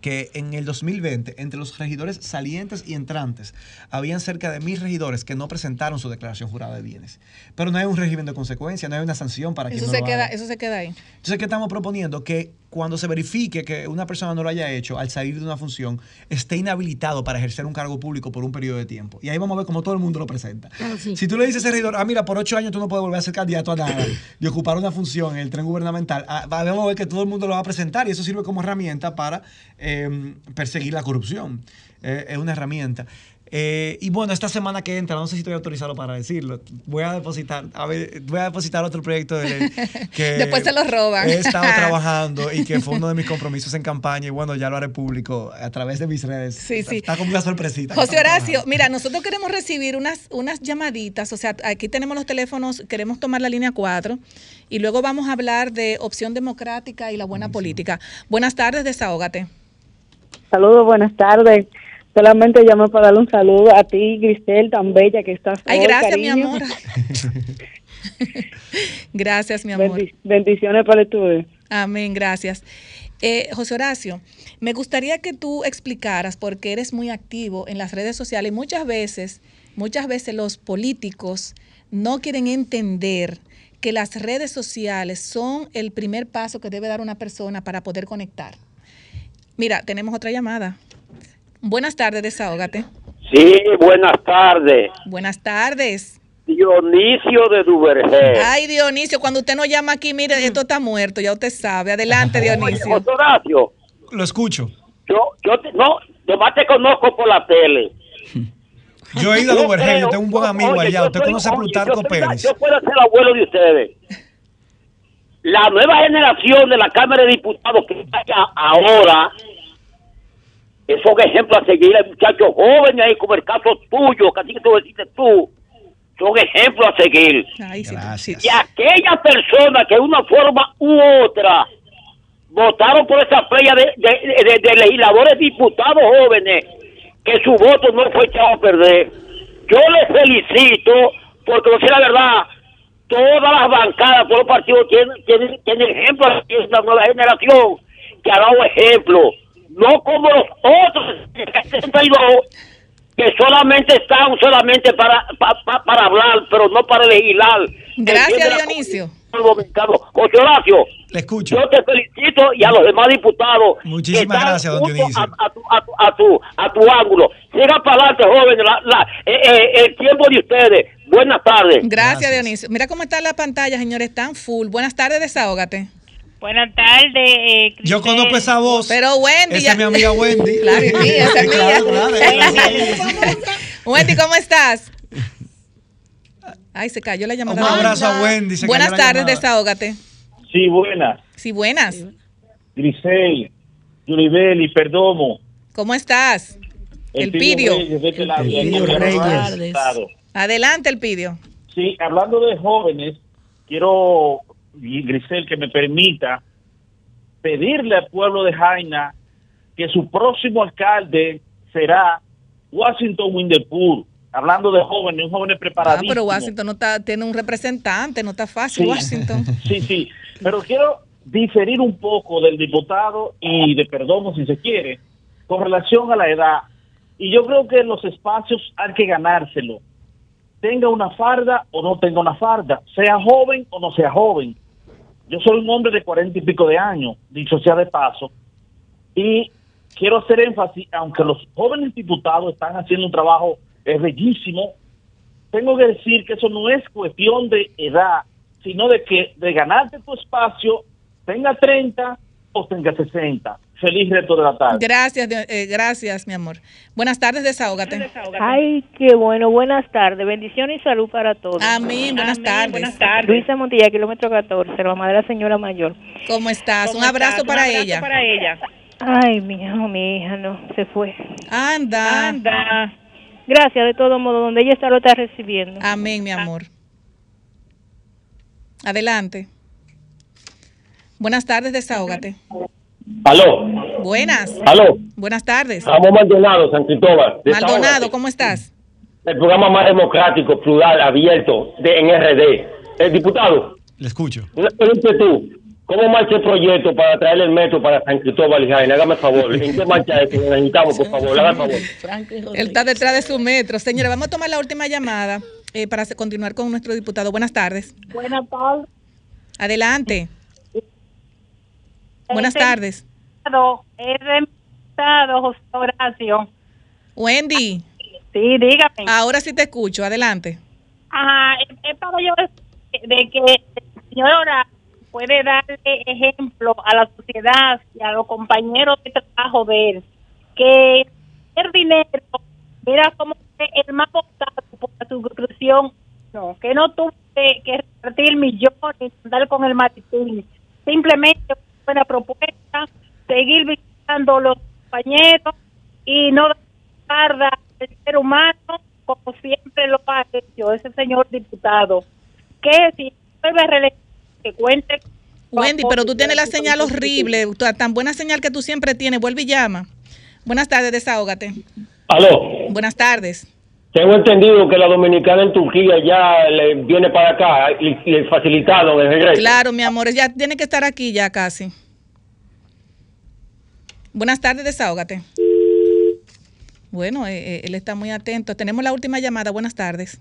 que en el 2020, entre los regidores salientes y entrantes, habían cerca de mil regidores que no presentaron su declaración jurada de bienes. Pero no hay un régimen de consecuencia, no hay una sanción para quien Eso no se, lo queda, haga. eso se queda ahí. Entonces, ¿qué estamos proponiendo? Que cuando se verifique que una persona no lo haya hecho al salir de una función, esté inhabilitado para ejercer un cargo público por un periodo de tiempo. Y ahí vamos a ver cómo todo el mundo lo presenta. Si tú le dices a ese regidor, ah, mira, por ocho años tú no puedes volver a ser candidato a nada y ocupar una función en el tren gubernamental, ah, va- vamos a ver que todo el mundo lo va a presentar y eso sirve como herramienta para eh, perseguir la corrupción. Eh, es una herramienta. Eh, y bueno, esta semana que entra, no sé si estoy autorizado para decirlo, voy a depositar, a ver, voy a depositar otro proyecto de que Después se lo roban. he estado trabajando y que fue uno de mis compromisos en campaña y bueno, ya lo haré público a través de mis redes. Sí, sí. Está como una sorpresita. José Horacio, mira, nosotros queremos recibir unas, unas llamaditas, o sea, aquí tenemos los teléfonos, queremos tomar la línea 4 y luego vamos a hablar de opción democrática y la buena política. Buenas tardes, desahógate. Saludos, buenas tardes. Solamente llamo para darle un saludo a ti, Grisel, tan bella que estás Ay, hoy, gracias, mi amor. Gracias, mi amor. Bendi- bendiciones para el. Amén, gracias. Eh, José Horacio, me gustaría que tú explicaras, porque eres muy activo en las redes sociales y muchas veces, muchas veces los políticos no quieren entender que las redes sociales son el primer paso que debe dar una persona para poder conectar. Mira, tenemos otra llamada. Buenas tardes, desahógate. Sí, buenas tardes. Buenas tardes. Dionisio de Duvergé. Ay, Dionisio, cuando usted nos llama aquí, mire, esto está muerto, ya usted sabe. Adelante, Dionisio. José Horacio, Lo escucho. yo, yo te- no, nomás te conozco por la tele. Yo he ido a Duvergé, yo tengo un buen amigo oye, allá. yo Usted soy- conoce a oye, Plutarco yo soy la- Pérez. Yo puedo ser abuelo de ustedes. La nueva generación de la Cámara de Diputados que está allá ahora es un ejemplo a seguir. Hay muchachos jóvenes ahí, como el caso tuyo, que así que tú deciste tú, son ejemplos a seguir. Y aquellas personas que de una forma u otra votaron por esa playa de, de- de- de legisladores diputados jóvenes, que su voto no fue echado a perder. Yo les felicito, porque, no sé la verdad, todas las bancadas, todos los partidos tienen, tienen, tienen ejemplos de esta nueva generación que ha dado ejemplo. No como los otros de 62 que solamente están solamente para, pa- pa- para hablar, pero no para legislar. Gracias, Dionisio. José Horacio, Le escucho. yo te felicito y a los demás diputados. Muchísimas gracias, don Dionisio. A, a tu, a, tu, a, tu, a tu ángulo. Siga para adelante, jóvenes. La, la- eh, eh, el tiempo de ustedes. Buenas tardes. Gracias, Dionisio. Mira cómo está la pantalla, señores, están full. Buenas tardes, desahógate. Buenas tardes. eh, Yo conozco esa voz. Pero Wendy. Esa es mi amiga Wendy. Claro, esa es mía. Wendy, ¿cómo estás? Ay, se cayó la llamada. Un abrazo a Wendy, se Buenas tardes, desahógate. Sí, buenas. Sí, buenas. Grisel, Yulibeli, Perdomo. ¿Cómo estás? El Pidio. Reyes, de El Reyes. Adelante, el Pidio. Sí, hablando de jóvenes, quiero, y Grisel, que me permita pedirle al pueblo de Jaina que su próximo alcalde será Washington Winderpool. Hablando de jóvenes, un joven Ah, preparadísimo. pero Washington no está, tiene un representante, no está fácil, Sí. Washington. Sí, sí, pero quiero diferir un poco del diputado y de Perdomo, si se quiere, con relación a la edad. Y yo creo que los espacios hay que ganárselo. Tenga una farda o no tenga una farda, sea joven o no sea joven. Yo soy un hombre de cuarenta y pico de años, dicho sea de paso, y quiero hacer énfasis, aunque los jóvenes diputados están haciendo un trabajo bellísimo, tengo que decir que eso no es cuestión de edad, sino de que de ganarte tu espacio, tenga 30 o tenga 60. Feliz resto de la tarde. Gracias, eh, gracias, mi amor. Buenas tardes, desahógate. Ay, qué bueno. Buenas tardes. Bendiciones y salud para todos. Amén. Buenas tardes. Buenas tardes. Luisa Montilla, kilómetro 14, la mamá de la señora mayor. ¿Cómo estás? Un abrazo para ella. ella. Ay, mi hija, mi hija, no, se fue. Anda. Anda. Gracias, de todo modo, donde ella está lo está recibiendo. Amén, mi amor. Adelante. Buenas tardes, desahógate. Aló, Buenas. aló. Buenas tardes. Ramón Maldonado, San Cristóbal. Maldonado. ¿cómo estás? El programa más democrático, plural, abierto de en RD. El diputado, Le escucho. una pregunta tú. ¿Cómo marcha el proyecto para traer el metro para San Cristóbal y Jaén? Hágame el favor. ¿En qué marcha es? Necesitamos, por favor. Hágame el favor. Él está detrás de su metro. Señora, vamos a tomar la última llamada eh, para continuar con nuestro diputado. Buenas tardes. Buenas tardes. Adelante. Buenas Este tardes. estado, José Horacio. Wendy. Sí, dígame. Ahora sí te escucho. Adelante. Ajá, es- para yo de que el señor Horacio puede darle ejemplo a la sociedad y a los compañeros de trabajo de él que el dinero, mira cómo el más votado por la suscripción, no, que no tuvo que, que repartir millones y andar con el matitín. Simplemente buena propuesta, seguir visitando los compañeros y no dar al ser humano como siempre lo ha hecho ese señor diputado. Que si vuelve a reelegir, que cuente. Wendy, pero tú tienes la señal horrible, tan buena señal que tú siempre tienes. Vuelve y llama. Buenas tardes, desahógate. Aló. Buenas tardes. Tengo entendido que la dominicana en Turquía ya le viene para acá y le facilitaron el regreso. Claro, mi amor, ya tiene que estar aquí ya casi. Buenas tardes, desahógate. Bueno, eh, eh, él está muy atento. Tenemos la última llamada. Buenas tardes.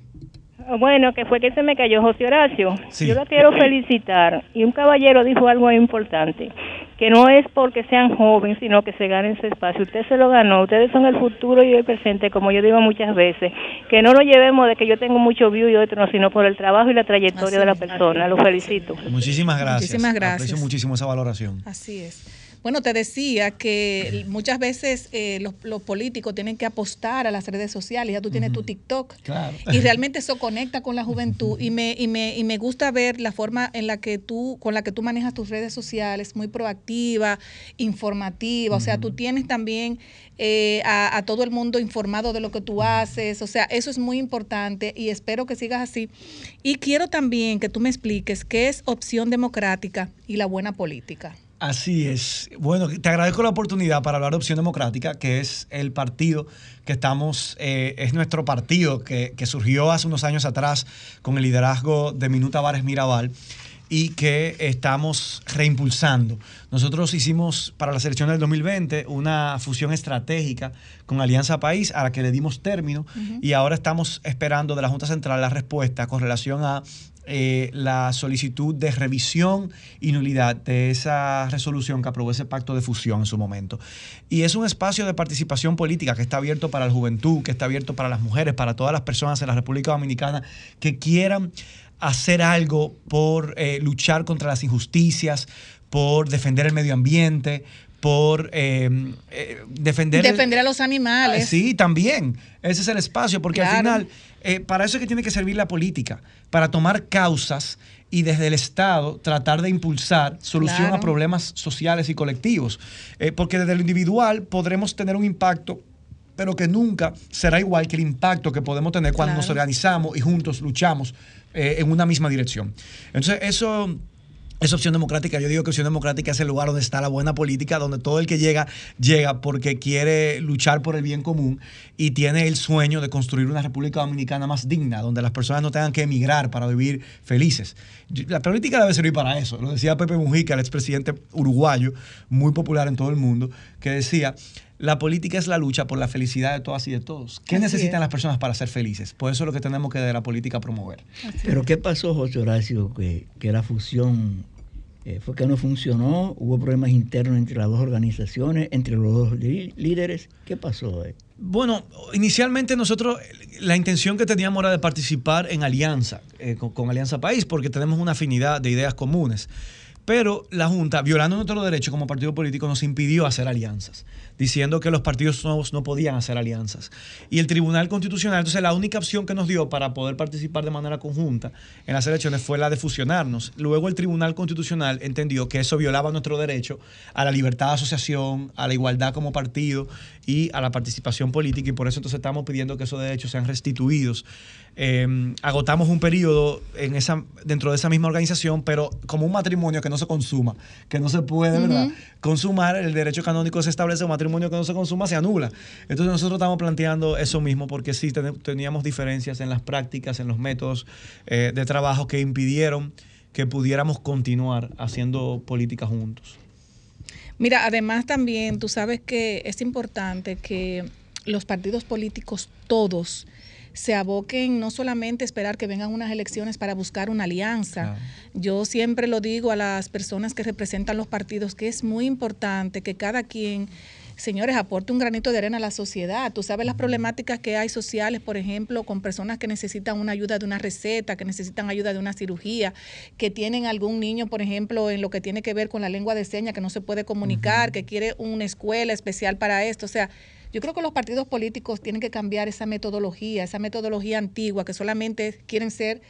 Bueno, que fue que se me cayó José Horacio. Sí. Yo la quiero felicitar. Y un caballero dijo algo importante, que no es porque sean jóvenes, sino que se ganen ese espacio. Usted se lo ganó, ustedes son el futuro y el presente, como yo digo muchas veces. Que no lo llevemos de que yo tengo mucho view y otro no, sino por el trabajo y la trayectoria Así de la persona. Lo felicito. Muchísimas gracias. Muchísimas gracias. Aprecio muchísimo esa valoración. Así es. Bueno, te decía que muchas veces eh, los, los políticos tienen que apostar a las redes sociales. Ya tú tienes tu TikTok. Claro. Y realmente eso conecta con la juventud. Y me, y, me, y me gusta ver la forma en la que tú, con la que tú manejas tus redes sociales, muy proactiva, informativa. O sea, tú tienes también eh, a, a todo el mundo informado de lo que tú haces. O sea, eso es muy importante y espero que sigas así. Y quiero también que tú me expliques qué es opción democrática y la buena política. Así es. Bueno, te agradezco la oportunidad para hablar de Opción Democrática, que es el partido que estamos, eh, es nuestro partido que, que surgió hace unos años atrás con el liderazgo de Minuta Vares Mirabal y que estamos reimpulsando. Nosotros hicimos para la selección del 2020 una fusión estratégica con Alianza País a la que le dimos término y ahora estamos esperando de la Junta Central la respuesta con relación a eh, la solicitud de revisión y nulidad de esa resolución que aprobó ese pacto de fusión en su momento. Y es un espacio de participación política que está abierto para la juventud, que está abierto para las mujeres, para todas las personas en la República Dominicana que quieran hacer algo por eh, luchar contra las injusticias, por defender el medio ambiente, por eh, eh, defender... el- Defender a los animales. Sí, también. Ese es el espacio, porque al final, eh, para eso es que tiene que servir la política, para tomar causas y desde el Estado tratar de impulsar solución Claro. a problemas sociales y colectivos. Eh, porque desde lo individual podremos tener un impacto pero que nunca será igual que el impacto que podemos tener cuando nos organizamos y juntos luchamos eh, en una misma dirección. Entonces, eso es opción democrática. Yo digo que opción democrática es el lugar donde está la buena política, donde todo el que llega, llega porque quiere luchar por el bien común y tiene el sueño de construir una República Dominicana más digna, donde las personas no tengan que emigrar para vivir felices. La política debe servir para eso. Lo decía Pepe Mujica, el expresidente uruguayo, muy popular en todo el mundo, que decía, la política es la lucha por la felicidad de todas y de todos. ¿Qué Así necesitan es. las personas para ser felices? Pues eso es lo que tenemos que de la política promover. Pero ¿qué pasó, José Horacio? Que, que la fusión eh, fue que no funcionó, hubo problemas internos entre las dos organizaciones, entre los dos lí- líderes. ¿Qué pasó? eh? Bueno, inicialmente nosotros la intención que teníamos era de participar en alianza eh, con Alianza País, porque tenemos una afinidad de ideas comunes. Pero la Junta, violando nuestro derecho como partido político, nos impidió hacer alianzas, diciendo que los partidos nuevos no podían hacer alianzas. Y el Tribunal Constitucional, entonces la única opción que nos dio para poder participar de manera conjunta en las elecciones fue la de fusionarnos. Luego el Tribunal Constitucional entendió que eso violaba nuestro derecho a la libertad de asociación, a la igualdad como partido y a la participación política y por eso entonces estamos pidiendo que esos derechos sean restituidos. Eh, agotamos un periodo en esa, dentro de esa misma organización, pero como un matrimonio que no se consuma, que no se puede, ¿verdad? Consumar, el derecho canónico se establece, un matrimonio que no se consuma se anula. Entonces nosotros estamos planteando eso mismo porque sí ten- teníamos diferencias en las prácticas, en los métodos eh, de trabajo que impidieron que pudiéramos continuar haciendo política juntos. Mira, además también tú sabes que es importante que los partidos políticos todos se aboquen no solamente a esperar que vengan unas elecciones para buscar una alianza. Yo siempre lo digo a las personas que representan los partidos que es muy importante que cada quien señores, aporte un granito de arena a la sociedad. Tú sabes las problemáticas que hay sociales, por ejemplo, con personas que necesitan una ayuda de una receta, que necesitan ayuda de una cirugía, que tienen algún niño, por ejemplo, en lo que tiene que ver con la lengua de señas, que no se puede comunicar, que quiere una escuela especial para esto. O sea, yo creo que los partidos políticos tienen que cambiar esa metodología, esa metodología antigua que solamente quieren ser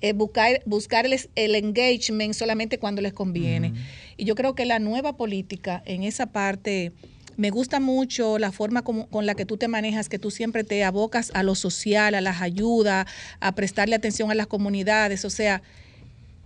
eh, buscar, buscar el, engagement solamente cuando les conviene. Y yo creo que la nueva política en esa parte, me gusta mucho la forma como- con la que tú te manejas, que tú siempre te abocas a lo social, a las ayudas, a prestarle atención a las comunidades. O sea,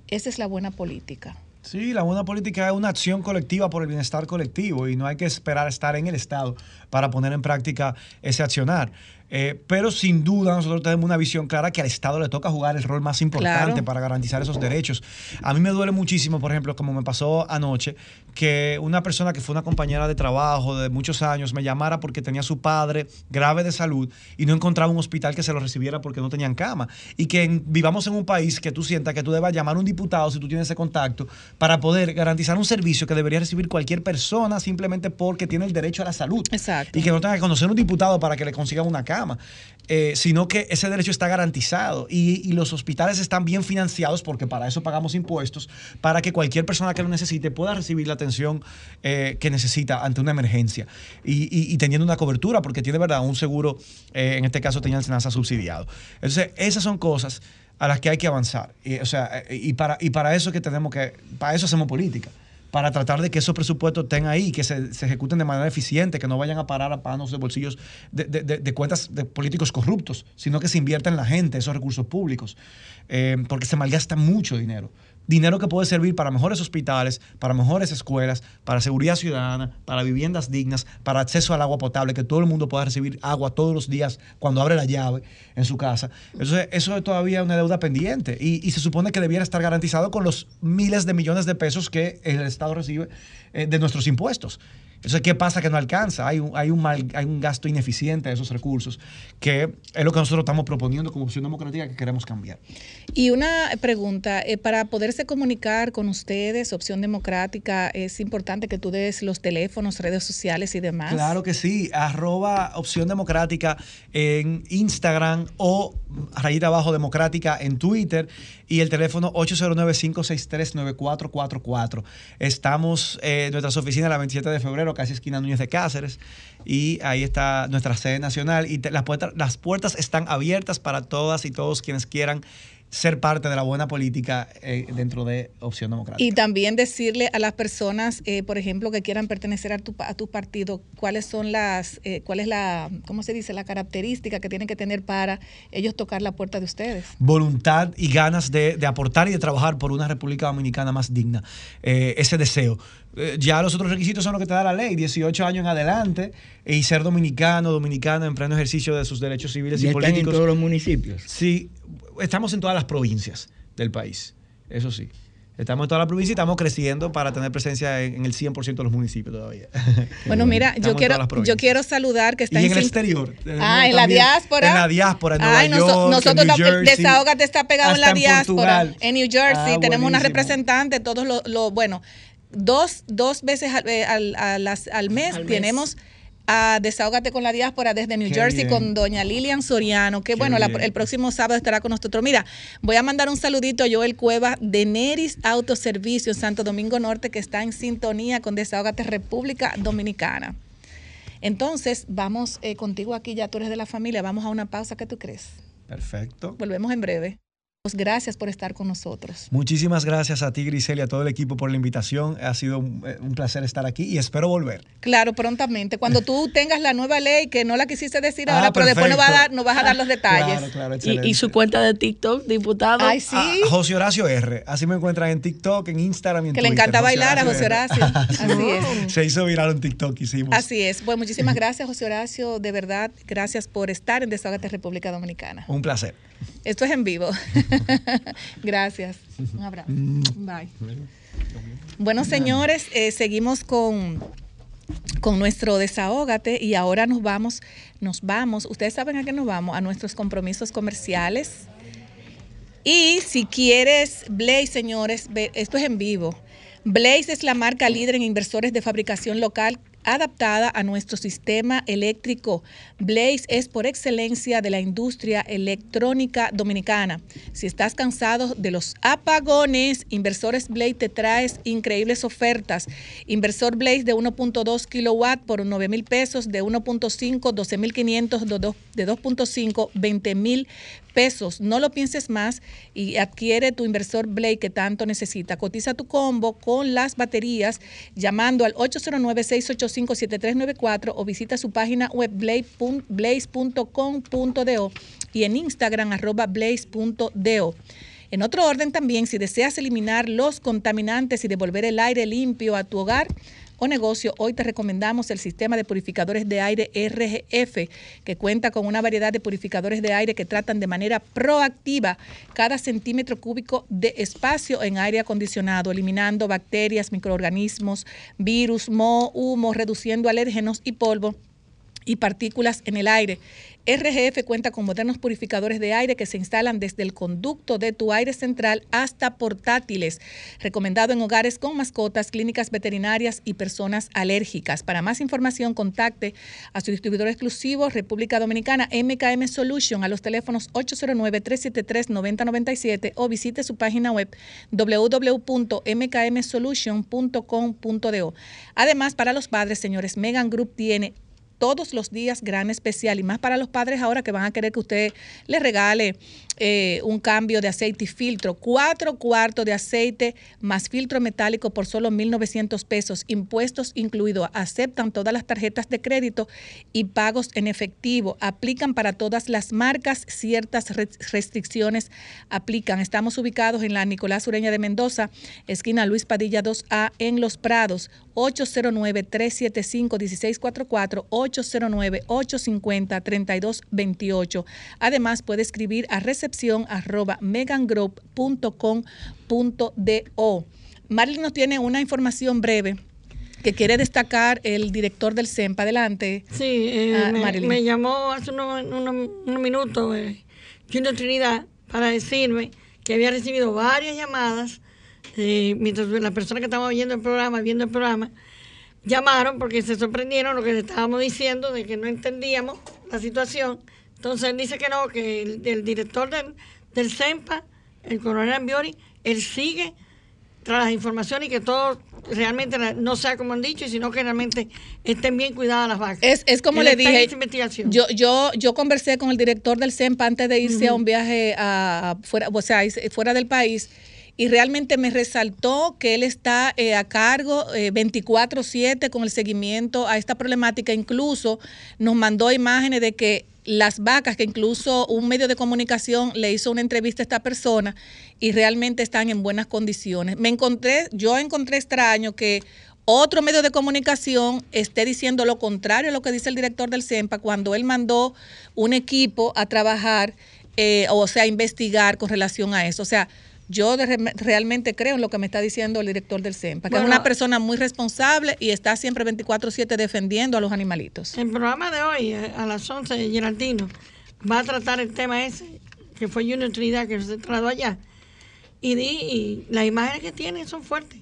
esa es la buena política. Sí, la buena política es una acción colectiva por el bienestar colectivo y no hay que esperar estar en el Estado para poner en práctica ese accionar. Eh, pero sin duda nosotros tenemos una visión clara que al Estado le toca jugar el rol más importante Claro. para garantizar esos derechos. A mí me duele muchísimo, por ejemplo, como me pasó anoche, que una persona que fue una compañera de trabajo de muchos años me llamara porque tenía a su padre grave de salud y no encontraba un hospital que se lo recibiera porque no tenían cama. Y que en- vivamos en un país que tú sientas que tú debas llamar a un diputado si tú tienes ese contacto para poder garantizar un servicio que debería recibir cualquier persona simplemente porque tiene el derecho a la salud. Exacto. Y que no tenga que conocer un diputado para que le consigan una cama. Eh, sino que ese derecho está garantizado y, los hospitales están bien financiados porque para eso pagamos impuestos, para que cualquier persona que lo necesite pueda recibir la atención eh, que necesita ante una emergencia y, y- teniendo una cobertura porque tiene verdad un seguro, eh, en este caso tenía el SENASA subsidiado. Entonces, esas son cosas a las que hay que avanzar. Y, o sea, y para, y para eso que tenemos que, para eso hacemos política para tratar de que esos presupuestos estén ahí, que se, se ejecuten de manera eficiente, que no vayan a parar a manos de bolsillos de, de- de- de cuentas de políticos corruptos, sino que se invierta en la gente, esos recursos públicos, eh, porque se malgasta mucho dinero. Dinero que puede servir para mejores hospitales, para mejores escuelas, para seguridad ciudadana, para viviendas dignas, para acceso al agua potable, que todo el mundo pueda recibir agua todos los días cuando abre la llave en su casa. Entonces, eso es todavía una deuda pendiente y, se supone que debiera estar garantizado con los miles de millones de pesos que el Estado recibe eh, de nuestros impuestos. Entonces, ¿qué pasa que no alcanza? Hay un, hay, un mal- hay un gasto ineficiente de esos recursos, que es lo que nosotros estamos proponiendo como opción democrática que queremos cambiar. Y una pregunta, eh, para poderse comunicar con ustedes, Opción Democrática, es importante que tú des los teléfonos, redes sociales y demás. Claro que sí, arroba opción democrática en Instagram o rayita abajo democrática en Twitter y el teléfono 809-563-9444. Estamos eh, en nuestras oficinas la 27 de febrero, casi esquina Núñez de Cáceres, y ahí está nuestra sede nacional y las, puertas, las puertas están abiertas para todas y todos quienes quieran ser parte de la buena política eh, dentro de Opción Democrática. Y también decirle a las personas, eh, por ejemplo, que quieran pertenecer a tu, pa- a tu partido, cuáles son las, eh, cuál es la, ¿cómo se dice? La característica que tienen que tener para ellos tocar la puerta de ustedes. voluntad y ganas de, de aportar y de trabajar por una República Dominicana más digna. Eh, ese deseo. Eh, ya los otros requisitos son lo que te da la ley, 18 años en adelante y ser dominicano, dominicana en pleno ejercicio de sus derechos civiles Ya y están en políticos. todos los municipios. Sí, estamos en todas las provincias del país, eso sí. Estamos en toda la provincia y estamos creciendo para tener presencia en, en el 100% de los municipios todavía. Bueno, mira, Estamos yo en quiero, yo quiero saludar que está Y en el sin- exterior. Ah, en la diáspora. En la diáspora, en Nueva Ay, noso- York, nosotros en New Jersey, Desahógate está pegado en la en diáspora, en New Jersey. Ah, tenemos una representante, todos los, lo, bueno, dos, dos veces al, eh, al- a las- al mes Al mes. tenemos a Desahógate con la diáspora desde New Qué Jersey bien. con doña Lilian Soriano, que Qué bueno, la- el próximo sábado estará con nosotros. Mira, voy a mandar un saludito a Joel Cueva de Neris Autoservicio Santo Domingo Norte, que está en sintonía con Desahógate República Dominicana. Entonces, vamos eh, contigo aquí, ya tú eres de la familia, vamos a una pausa, ¿qué tú crees? Perfecto. Volvemos en breve. Pues gracias por estar con nosotros. Muchísimas gracias a ti, Grisel, y a todo el equipo por la invitación. Ha sido un, eh, un placer estar aquí y espero volver. Claro, prontamente. Cuando tú tengas la nueva ley, que no la quisiste decir Ah, ahora, pero después nos, va a perfecto. dar, nos vas a dar los detalles. Claro, claro, Y, y su cuenta de TikTok, diputado. Ay, sí. Ah, José Horacio R. Así me encuentran en TikTok, en Instagram y en Que le encanta bailar a José. Horacio. Así es. Se hizo viral un TikTok, hicimos. Así es. Pues muchísimas gracias, José Horacio. De verdad, gracias por estar en Desahogate República Dominicana. Un placer. Esto es en vivo. gracias. Un abrazo. Bye. Bueno, señores, eh, seguimos con, con nuestro desahógate y ahora nos vamos, nos vamos. Ustedes saben a qué nos vamos, a nuestros compromisos comerciales. Y si quieres, Blaze, señores, esto es en vivo. Blaze es la marca líder en inversores de fabricación local adaptada a nuestro sistema eléctrico. Blaze es por excelencia de la industria electrónica dominicana. Si estás cansado de los apagones, Inversores Blaze te traes increíbles ofertas. Inversor Blaze de 1.2 kilowatt por 9 mil pesos, de 1.5, 12 mil 500, de dos- de 2.5, 20 mil pesos. No lo pienses más y adquiere tu inversor Blade que tanto necesita. Cotiza tu combo con las baterías llamando al 809-685-7394 o visita su página web blaze.com.do y en Instagram arroba blaze.do. En otro orden también, si deseas eliminar los contaminantes y devolver el aire limpio a tu hogar, o negocio, hoy te recomendamos el sistema de purificadores de aire RGF, que cuenta con una variedad de purificadores de aire que tratan de manera proactiva cada centímetro cúbico de espacio en aire acondicionado, eliminando bacterias, microorganismos, virus, moho, humo, reduciendo alérgenos y polvo y partículas en el aire. RGF cuenta con modernos purificadores de aire que se instalan desde el conducto de tu aire central hasta portátiles. Recomendado en hogares con mascotas, clínicas veterinarias y personas alérgicas. Para más información, contacte a su distribuidor exclusivo República Dominicana MKM Solution a los teléfonos 809-373-9097 o visite su página web www.mkmsolution.com.do. Además, para los padres, señores, Megan Group tiene todos los días gran especial y más para los padres ahora que van a querer que usted les regale eh, un cambio de aceite y filtro. Cuatro cuartos de aceite más filtro metálico por solo 1.900 pesos, impuestos incluidos. Aceptan todas las tarjetas de crédito y pagos en efectivo. Aplican para todas las marcas, ciertas re- restricciones aplican. Estamos ubicados en la Nicolás Ureña de Mendoza, esquina Luis Padilla 2A en Los Prados, 809-375-1644, 809-850-3228. Además, puede escribir a recepción arroba megangroup.com.do. Marilyn nos tiene una información breve que quiere destacar el director del CEMPA. Adelante. Sí, eh, Ah, me, llamó hace unos, unos- unos minutos eh, Junior Trinidad para decirme que había recibido varias llamadas eh, mientras las personas que estaban oyendo el programa, viendo el programa, llamaron porque se sorprendieron lo que le estábamos diciendo de que no entendíamos la situación. Entonces él dice que no, que el, el director del, del CEMPA, el coronel Ambiori, él sigue tras las informaciones y que todo realmente no sea como han dicho, sino que realmente estén bien cuidadas las vacas. Es, es como le dije, yo, yo, yo conversé con el director del CEMPA antes de irse a un viaje a, fuera, o sea, fuera del país y realmente me resaltó que él está eh, a cargo eh, 24/7 con el seguimiento a esta problemática. Incluso nos mandó imágenes de que las vacas, que incluso un medio de comunicación le hizo una entrevista a esta persona y realmente están en buenas condiciones. Me encontré, yo encontré extraño que otro medio de comunicación esté diciendo lo contrario a lo que dice el director del CEMPA cuando él mandó un equipo a trabajar, eh, o sea, a investigar con relación a eso. O sea, Yo de- realmente creo en lo que me está diciendo el director del CEMPA, que Bueno. es una persona muy responsable y está siempre 24/7 defendiendo a los animalitos. El programa de hoy, eh, a las 11, Geraldino, va a tratar el tema ese, que fue Junior Trinidad, que se trasladó allá. Y, di, y las imágenes que tiene son fuertes.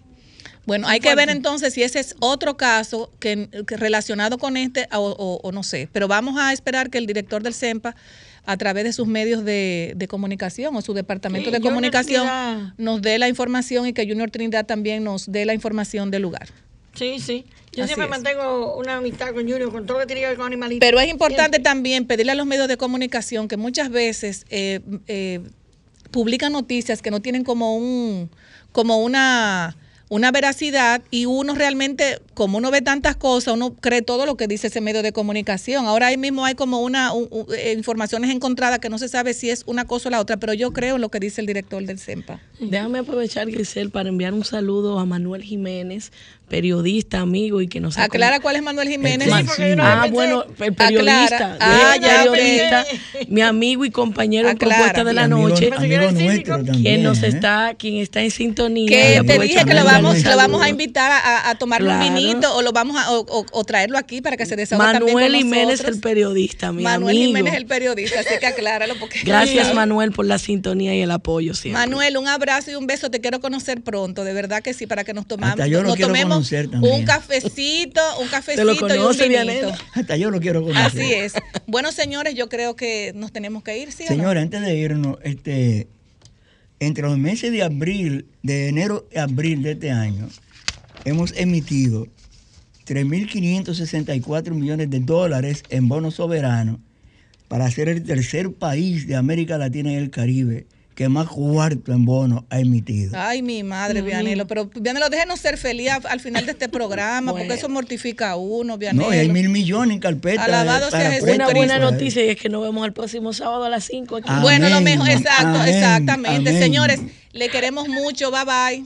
Bueno, hay que ver entonces si ese es otro caso que, que relacionado con este o, o- o no sé, pero vamos a esperar que el director del CEMPA a través de sus medios de, de comunicación o su departamento Sí, de comunicación Trinidad. nos dé la información y que Junior Trinidad también nos dé la información del lugar. Sí, sí. Yo Así siempre es. mantengo una amistad con Junior, con todo lo que tiene que ver con animalitos. Pero es importante también pedirle a los medios de comunicación que muchas veces eh, eh, publican noticias que no tienen como un como una una veracidad y uno realmente, como uno ve tantas cosas, uno cree todo lo que dice ese medio de comunicación. Ahora ahí mismo hay como una un- un- eh, informaciones encontradas que no se sabe si es una cosa o la otra, pero yo creo en lo que dice el director del CEMPA. Déjame aprovechar, Grisel, para enviar un saludo a Manuel Jiménez, periodista, amigo y que nos Aclara cuál es Manuel Jiménez. Ma- ah, bueno, el periodista. Aclara. Ah, el ya, periodista, mi amigo y compañero en Aclara. propuesta de la Amigo- noche, amigo nuestro también, quien nos ¿eh? está, quien está en sintonía. que te dije que lo vamos, un lo vamos a invitar a, a tomarle un Claro. vinito o lo vamos a o, o- o traerlo aquí para que se desahogue también Manuel con Jiménez, el periodista, mi Manuel amigo. Jiménez el periodista, así que acláralo porque Gracias, Manuel, por la sintonía y el apoyo siempre. Manuel, un abrazo y un beso. Te quiero conocer pronto, de verdad que sí, para que nos tomamos, Hasta yo lo nos tomemos conocer también. un cafecito, un cafecito lo y un conoce, vinito. Vianela? Hasta yo lo quiero conocer. Así es. Bueno, señores, yo creo que nos tenemos que ir, ¿sí no? Señora, antes de irnos, este, entre los meses de abril, de enero a abril de este año, hemos emitido 3.564 millones de dólares en bonos soberanos para ser el tercer país de América Latina y el Caribe que más cuarto en bonos ha emitido. Ay, mi madre, Mm. Vianelo. Pero Vianelo, déjenos ser feliz al final de este programa, porque eso mortifica a uno, Vianelo. No, y hay mil millones en carpeta. Alabado sea Jesús. Una buena noticia y es que nos vemos el próximo sábado a las 5 aquí. Bueno, lo mejor, exacto, amén, exactamente. amén. Señores, le queremos mucho. Bye bye.